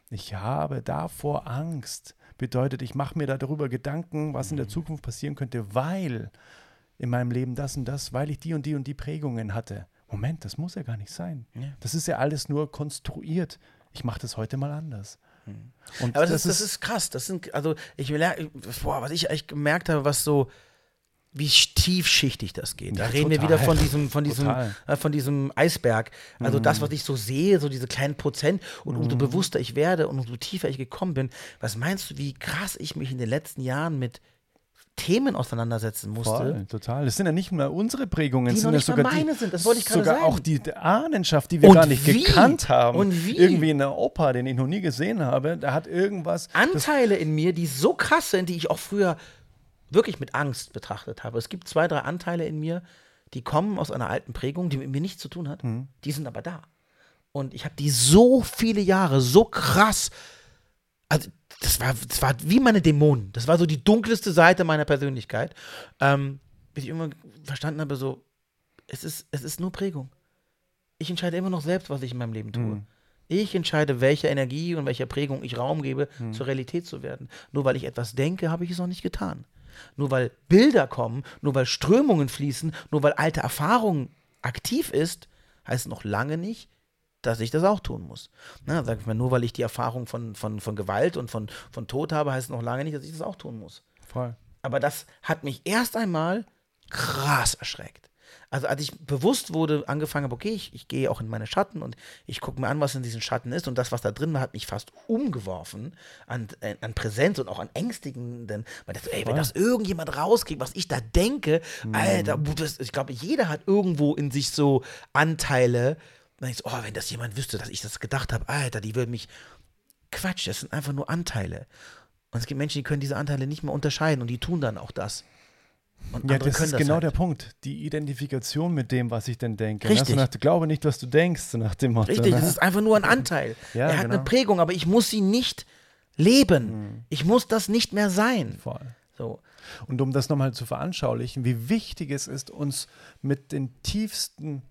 Speaker 2: Ich habe davor Angst. Bedeutet, ich mache mir darüber Gedanken, was in der mhm. Zukunft passieren könnte, weil in meinem Leben das und das, weil ich die und die und die Prägungen hatte. Moment, das muss ja gar nicht sein. Ja. Das ist ja alles nur konstruiert. Ich mache das heute mal anders.
Speaker 1: Mhm. Und Aber das, das, ist, das ist krass. Das sind, also ich boah, was ich eigentlich gemerkt habe, was so, wie tiefschichtig das geht. Da ja, reden total. wir wieder von diesem, von diesem, äh, von diesem Eisberg. Also mhm. das, was ich so sehe, so diese kleinen Prozent und mhm. umso bewusster ich werde und umso tiefer ich gekommen bin. Was meinst du, wie krass ich mich in den letzten Jahren mit Themen auseinandersetzen musste. Voll,
Speaker 2: total. Das sind ja nicht mehr unsere Prägungen,
Speaker 1: die
Speaker 2: sind
Speaker 1: ja
Speaker 2: sogar
Speaker 1: meine
Speaker 2: die,
Speaker 1: sind. Das wollte ich gerade
Speaker 2: sogar
Speaker 1: sagen.
Speaker 2: auch die Ahnenschaft, die wir und gar nicht wie? gekannt haben. Und wie? Irgendwie in der Opa, den ich noch nie gesehen habe, da hat irgendwas.
Speaker 1: Anteile in mir, die so krass sind, die ich auch früher wirklich mit Angst betrachtet habe. Es gibt zwei, drei Anteile in mir, die kommen aus einer alten Prägung, die mit mir nichts zu tun hat. Mhm. Die sind aber da. Und ich habe die so viele Jahre, so krass. Also, das war, das war wie meine Dämonen. Das war so die dunkelste Seite meiner Persönlichkeit. Ähm, bis ich immer verstanden habe, so, es ist, es ist nur Prägung. Ich entscheide immer noch selbst, was ich in meinem Leben tue. Mhm. Ich entscheide, welcher Energie und welcher Prägung ich Raum gebe, mhm. zur Realität zu werden. Nur weil ich etwas denke, habe ich es noch nicht getan. Nur weil Bilder kommen, nur weil Strömungen fließen, nur weil alte Erfahrung aktiv ist, heißt noch lange nicht, dass ich das auch tun muss. Na, sag ich mal, nur weil ich die Erfahrung von, von, von Gewalt und von, von Tod habe, heißt noch lange nicht, dass ich das auch tun muss.
Speaker 2: Voll.
Speaker 1: Aber das hat mich erst einmal krass erschreckt also als ich bewusst wurde, angefangen habe, okay, ich, ich gehe auch in meine Schatten und ich gucke mir an, was in diesen Schatten ist und das, was da drin war, hat mich fast umgeworfen an, äh, an Präsenz und auch an ängstigenden, weil das, ey, wenn das irgendjemand rauskriegt, was ich da denke, mhm. Alter, das, ich glaube, jeder hat irgendwo in sich so Anteile, dann ich so, oh, wenn das jemand wüsste, dass ich das gedacht habe, Alter, die würden mich Quatsch, das sind einfach nur Anteile. Und es gibt Menschen, die können diese Anteile nicht mehr unterscheiden und die tun dann auch das.
Speaker 2: Und ja, das ist das genau halt. der Punkt. Die Identifikation mit dem, was ich denn denke.
Speaker 1: Richtig.
Speaker 2: Ne? Nach, glaube nicht, was du denkst, so nach dem Motto.
Speaker 1: Richtig,
Speaker 2: ne?
Speaker 1: das ist einfach nur ein Anteil. ja, er hat genau. eine Prägung, aber ich muss sie nicht leben. Mhm. Ich muss das nicht mehr sein.
Speaker 2: Voll. So. Und um das nochmal zu veranschaulichen, wie wichtig es ist, uns mit den tiefsten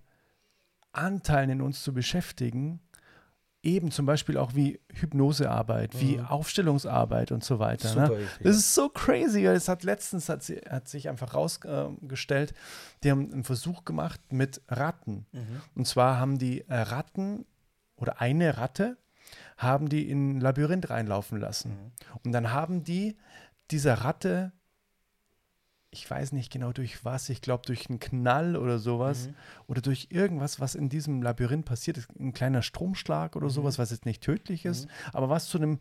Speaker 2: Anteilen in uns zu beschäftigen, eben zum Beispiel auch wie Hypnosearbeit, mhm. wie Aufstellungsarbeit und so weiter. Super ne? Das ist so crazy. Es hat letztens hat, sie, hat sich einfach rausgestellt, äh, die haben einen Versuch gemacht mit Ratten. Mhm. Und zwar haben die äh, Ratten oder eine Ratte haben die in ein Labyrinth reinlaufen lassen. Mhm. Und dann haben die dieser Ratte ich weiß nicht genau durch was, ich glaube durch einen Knall oder sowas mhm. oder durch irgendwas, was in diesem Labyrinth passiert ist, ein kleiner Stromschlag oder mhm. sowas, was jetzt nicht tödlich ist, mhm. aber was zu einem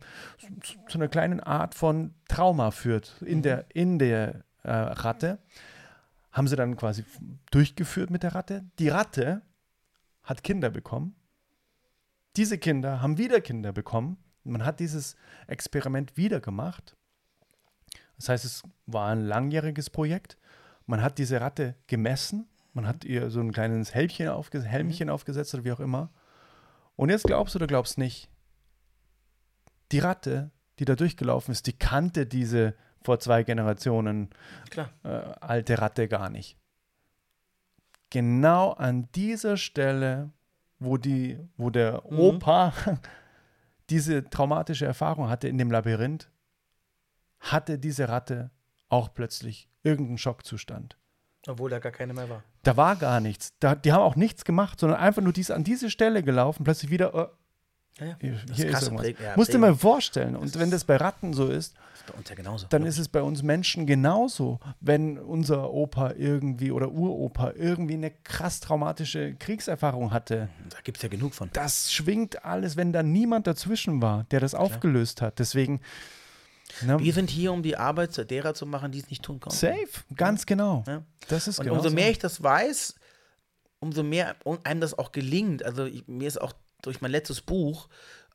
Speaker 2: zu, zu, einer kleinen Art von Trauma führt in der mhm. in der äh, Ratte, haben sie dann quasi durchgeführt mit der Ratte. Die Ratte hat Kinder bekommen. Diese Kinder haben wieder Kinder bekommen. Man hat dieses Experiment wieder gemacht das heißt, es war ein langjähriges Projekt. Man hat diese Ratte gemessen, man hat ihr so ein kleines Helmchen, aufges Helmchen mhm. aufgesetzt oder wie auch immer. Und jetzt glaubst du oder glaubst nicht, die Ratte, die da durchgelaufen ist, die kannte diese vor zwei Generationen äh, alte Ratte gar nicht. Genau an dieser Stelle, wo, die, wo der mhm. Opa diese traumatische Erfahrung hatte in dem Labyrinth, hatte diese Ratte auch plötzlich irgendeinen Schockzustand.
Speaker 1: Obwohl da gar keine mehr war.
Speaker 2: Da war gar nichts. Da, die haben auch nichts gemacht, sondern einfach nur dies, an diese Stelle gelaufen, plötzlich wieder. Oh, ja, ja. Hier, hier ist irgendwas. Ja, Musst dir mal vorstellen. Und wenn das bei Ratten so ist, ist dann ist es bei uns Menschen genauso. Wenn unser Opa irgendwie oder Uropa irgendwie eine krass traumatische Kriegserfahrung hatte.
Speaker 1: Da gibt es ja genug von.
Speaker 2: Das schwingt alles, wenn da niemand dazwischen war, der das Klar. aufgelöst hat. Deswegen
Speaker 1: ja. Wir sind hier, um die Arbeit derer zu machen, die es nicht tun können.
Speaker 2: Safe, ganz genau. Ja.
Speaker 1: Das ist Und umso mehr ich das weiß, umso mehr einem das auch gelingt. Also ich, mir ist auch durch mein letztes Buch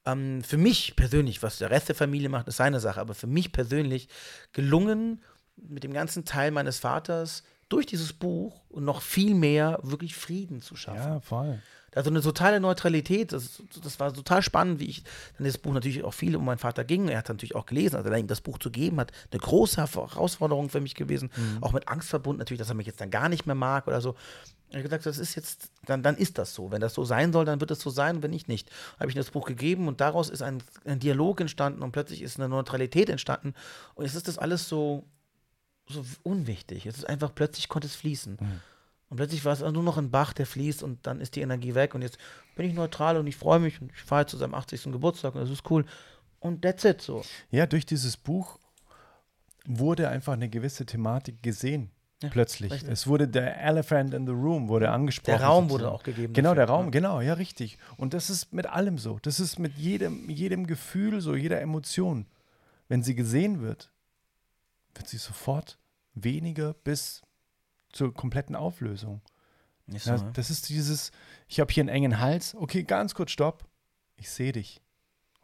Speaker 1: ähm, für mich persönlich, was der Rest der Familie macht, ist seine Sache, aber für mich persönlich gelungen, mit dem ganzen Teil meines Vaters durch dieses Buch und noch viel mehr wirklich Frieden zu schaffen.
Speaker 2: Ja, voll.
Speaker 1: Also eine totale Neutralität. Das, das war total spannend, wie ich dann das Buch natürlich auch viel um meinen Vater ging. Er hat natürlich auch gelesen, also ihm das Buch zu geben, hat eine große Herausforderung für mich gewesen. Mhm. Auch mit Angst verbunden, natürlich, dass er mich jetzt dann gar nicht mehr mag oder so. Er hat gesagt, das ist jetzt, dann, dann ist das so. Wenn das so sein soll, dann wird es so sein, wenn nicht, nicht. Habe ich ihm das Buch gegeben und daraus ist ein, ein Dialog entstanden und plötzlich ist eine Neutralität entstanden. Und jetzt ist das alles so, so unwichtig. Es ist einfach, plötzlich konnte es fließen. Mhm. Und plötzlich war es nur noch ein Bach, der fließt und dann ist die Energie weg. Und jetzt bin ich neutral und ich freue mich und ich fahre zu seinem 80. Geburtstag und das ist cool. Und that's it so.
Speaker 2: Ja, durch dieses Buch wurde einfach eine gewisse Thematik gesehen. Ja, plötzlich. Richtig. Es wurde der Elephant in the Room wurde angesprochen.
Speaker 1: Der Raum wurde auch gegeben.
Speaker 2: Genau, dafür. der Raum, genau, ja, richtig. Und das ist mit allem so. Das ist mit jedem, jedem Gefühl so, jeder Emotion. Wenn sie gesehen wird, wird sie sofort weniger bis zur kompletten Auflösung. So, ja, ne? das ist dieses, ich habe hier einen engen Hals. Okay, ganz kurz, stopp. Ich sehe dich.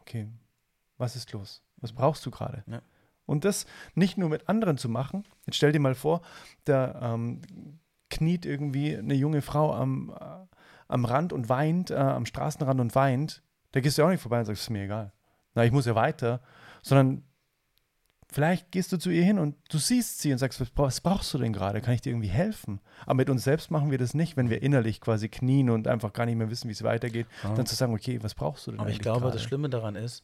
Speaker 2: Okay, was ist los? Was brauchst du gerade? Ja. Und das nicht nur mit anderen zu machen. Jetzt stell dir mal vor, da ähm, kniet irgendwie eine junge Frau am, äh, am Rand und weint, äh, am Straßenrand und weint. Da gehst du auch nicht vorbei und sagst, es ist mir egal. Na, ich muss ja weiter. Sondern Vielleicht gehst du zu ihr hin und du siehst sie und sagst, was brauchst du denn gerade? Kann ich dir irgendwie helfen? Aber mit uns selbst machen wir das nicht, wenn wir innerlich quasi knien und einfach gar nicht mehr wissen, wie es weitergeht, ja. dann zu sagen, okay, was brauchst du denn?
Speaker 1: Aber ich glaube, grade? das Schlimme daran ist,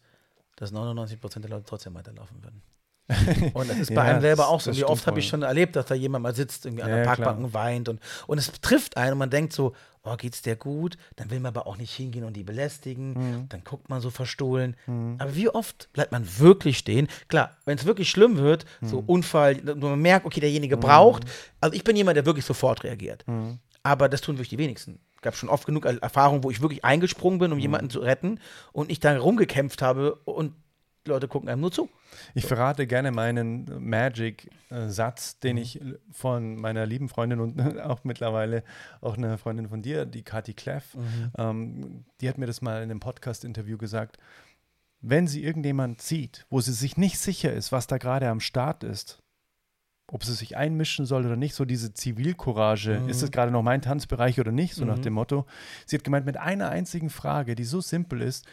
Speaker 1: dass 99 Prozent der Leute trotzdem weiterlaufen würden. Und das ist bei ja, einem selber auch so. Wie oft habe ich schon erlebt, dass da jemand mal sitzt, irgendwie an der ja, Parkbank klar. und weint. Und, und es trifft einen und man denkt so, oh, geht's dir gut? Dann will man aber auch nicht hingehen und die belästigen. Mhm. Dann guckt man so verstohlen. Mhm. Aber wie oft bleibt man wirklich stehen? Klar, wenn es wirklich schlimm wird, mhm. so Unfall, man merkt, okay, derjenige braucht. Also ich bin jemand, der wirklich sofort reagiert. Mhm. Aber das tun wirklich die wenigsten. Es gab schon oft genug Erfahrungen, wo ich wirklich eingesprungen bin, um mhm. jemanden zu retten und ich da rumgekämpft habe und Leute gucken einem nur zu.
Speaker 2: Ich verrate gerne meinen Magic-Satz, den mhm. ich von meiner lieben Freundin und auch mittlerweile auch eine Freundin von dir, die Kati Kleff, mhm. ähm, die hat mir das mal in einem Podcast-Interview gesagt. wenn sie irgendjemand sieht, wo sie sich nicht sicher ist, was da gerade am Start ist, ob sie sich einmischen soll oder nicht, so diese Zivilcourage,
Speaker 1: Mhm.
Speaker 2: ist es gerade noch mein Tanzbereich oder nicht, so nach
Speaker 1: Mhm.
Speaker 2: dem Motto. Sie hat gemeint, mit einer einzigen Frage, die so simpel ist,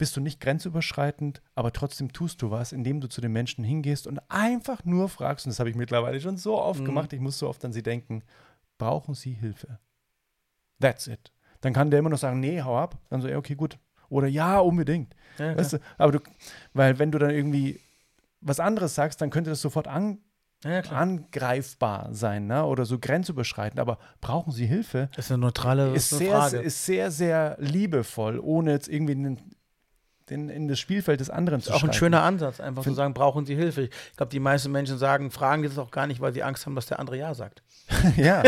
Speaker 2: bist du nicht grenzüberschreitend, aber trotzdem tust du was, indem du zu den Menschen hingehst und einfach nur fragst, und das habe ich mittlerweile schon so oft
Speaker 1: Mhm.
Speaker 2: gemacht, ich muss so oft an sie denken, brauchen sie Hilfe? That's it. Dann kann der immer noch sagen, nee, hau ab. Dann so, ja, okay, gut. Oder ja, unbedingt.
Speaker 1: Ja,
Speaker 2: Weißt du, aber du, weil wenn du dann irgendwie was anderes sagst, dann könnte das sofort an,
Speaker 1: ja,
Speaker 2: angreifbar sein, ne? Oder so grenzüberschreitend. Aber brauchen sie Hilfe?
Speaker 1: Das ist eine neutrale
Speaker 2: Ist sehr,
Speaker 1: Frage.
Speaker 2: ist sehr, sehr liebevoll, ohne jetzt irgendwie in, in das Spielfeld des anderen zu
Speaker 1: ist auch ein schöner Ansatz, einfach zu
Speaker 2: Find-
Speaker 1: sagen, brauchen Sie Hilfe. Ich glaube, die meisten Menschen sagen, fragen das auch gar nicht, weil sie Angst haben, dass der andere Ja sagt.
Speaker 2: ja,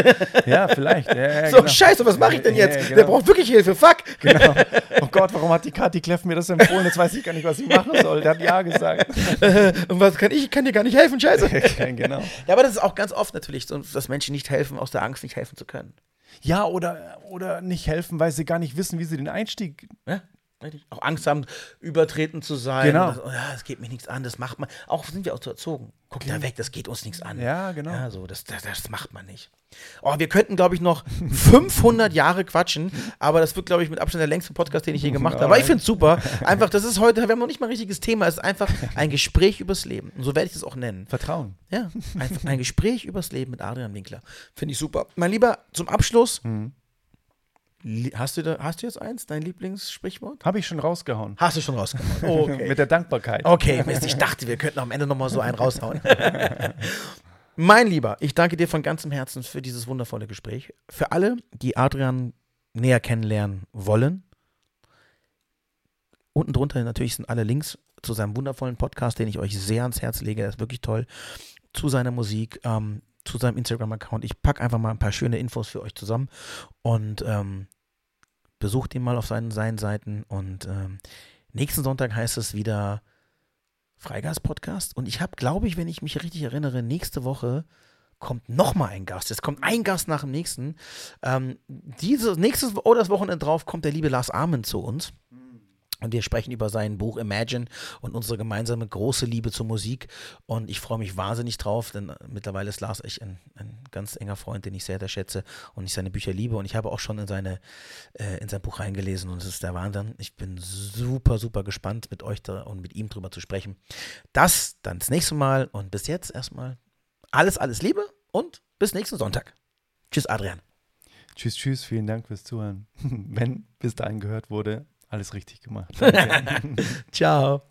Speaker 2: ja, vielleicht. Ja, ja,
Speaker 1: so,
Speaker 2: genau.
Speaker 1: scheiße, was mache ich denn jetzt?
Speaker 2: ja,
Speaker 1: Der
Speaker 2: genau.
Speaker 1: braucht wirklich Hilfe, fuck.
Speaker 2: Genau. Oh Gott, warum hat die Kathi Kleff mir das empfohlen? Jetzt weiß ich gar nicht, was ich machen soll. Der hat Ja gesagt.
Speaker 1: Und was kann ich? Ich kann dir gar nicht helfen, scheiße.
Speaker 2: genau.
Speaker 1: Ja, aber das ist auch ganz oft natürlich so, dass Menschen nicht helfen, aus der Angst nicht helfen zu können.
Speaker 2: Ja, oder, oder nicht helfen, weil sie gar nicht wissen, wie sie den Einstieg.
Speaker 1: Ja. Auch Angst haben, übertreten zu sein.
Speaker 2: Genau.
Speaker 1: Das, oh ja, das geht mich nichts an, das macht man. Auch sind wir auch so erzogen. Guck da weg, das geht uns nichts an.
Speaker 2: Ja, genau.
Speaker 1: Ja, so, das, das, das macht man nicht. Oh, wir könnten, glaube ich, noch 500 Jahre quatschen, aber das wird, glaube ich, mit Abstand der längste Podcast, den ich je gemacht habe. Aber ich finde es super. Einfach, das ist heute, wir haben noch nicht mal ein richtiges Thema, es ist einfach ein Gespräch übers Leben. Und so werde ich es auch nennen.
Speaker 2: Vertrauen.
Speaker 1: Ja, einfach ein Gespräch übers Leben mit Adrian Winkler. Finde ich super. Mein Lieber, zum Abschluss,
Speaker 2: Mhm.
Speaker 1: Hast, du da, hast du jetzt eins, dein Lieblingssprichwort?
Speaker 2: Habe ich schon rausgehauen.
Speaker 1: Hast du schon rausgehauen. Okay.
Speaker 2: Mit der Dankbarkeit.
Speaker 1: Okay, Mist, ich dachte, wir könnten am Ende nochmal so einen raushauen. mein Lieber, ich danke dir von ganzem Herzen für dieses wundervolle Gespräch. Für alle, die Adrian näher kennenlernen wollen, unten drunter natürlich sind alle Links zu seinem wundervollen Podcast, den ich euch sehr ans Herz lege. Er ist wirklich toll. Zu seiner Musik, ähm, zu seinem Instagram-Account. Ich packe einfach mal ein paar schöne Infos für euch zusammen und ähm, besucht ihn mal auf seinen, seinen Seiten. Und ähm, nächsten Sonntag heißt es wieder Freigeist-Podcast. Und ich habe, glaube ich, wenn ich mich richtig erinnere, nächste Woche kommt noch mal ein Gast. Es kommt ein Gast nach dem nächsten. Ähm, diese, nächstes oder das Wochenende drauf kommt der liebe Lars Armen zu uns. Und wir sprechen über sein Buch Imagine und unsere gemeinsame große Liebe zur Musik. Und ich freue mich wahnsinnig drauf, denn mittlerweile ist Lars echt ein, ein ganz enger Freund, den ich sehr, sehr schätze und ich seine Bücher liebe. Und ich habe auch schon in, seine, äh, in sein Buch reingelesen und es ist der Wahnsinn. Ich bin super, super gespannt, mit euch da und mit ihm drüber zu sprechen. Das dann das nächste Mal und bis jetzt erstmal alles, alles Liebe und bis nächsten Sonntag. Tschüss, Adrian.
Speaker 2: Tschüss, tschüss. Vielen Dank fürs Zuhören. Wenn bis dahin gehört wurde, alles richtig gemacht.
Speaker 1: Ciao.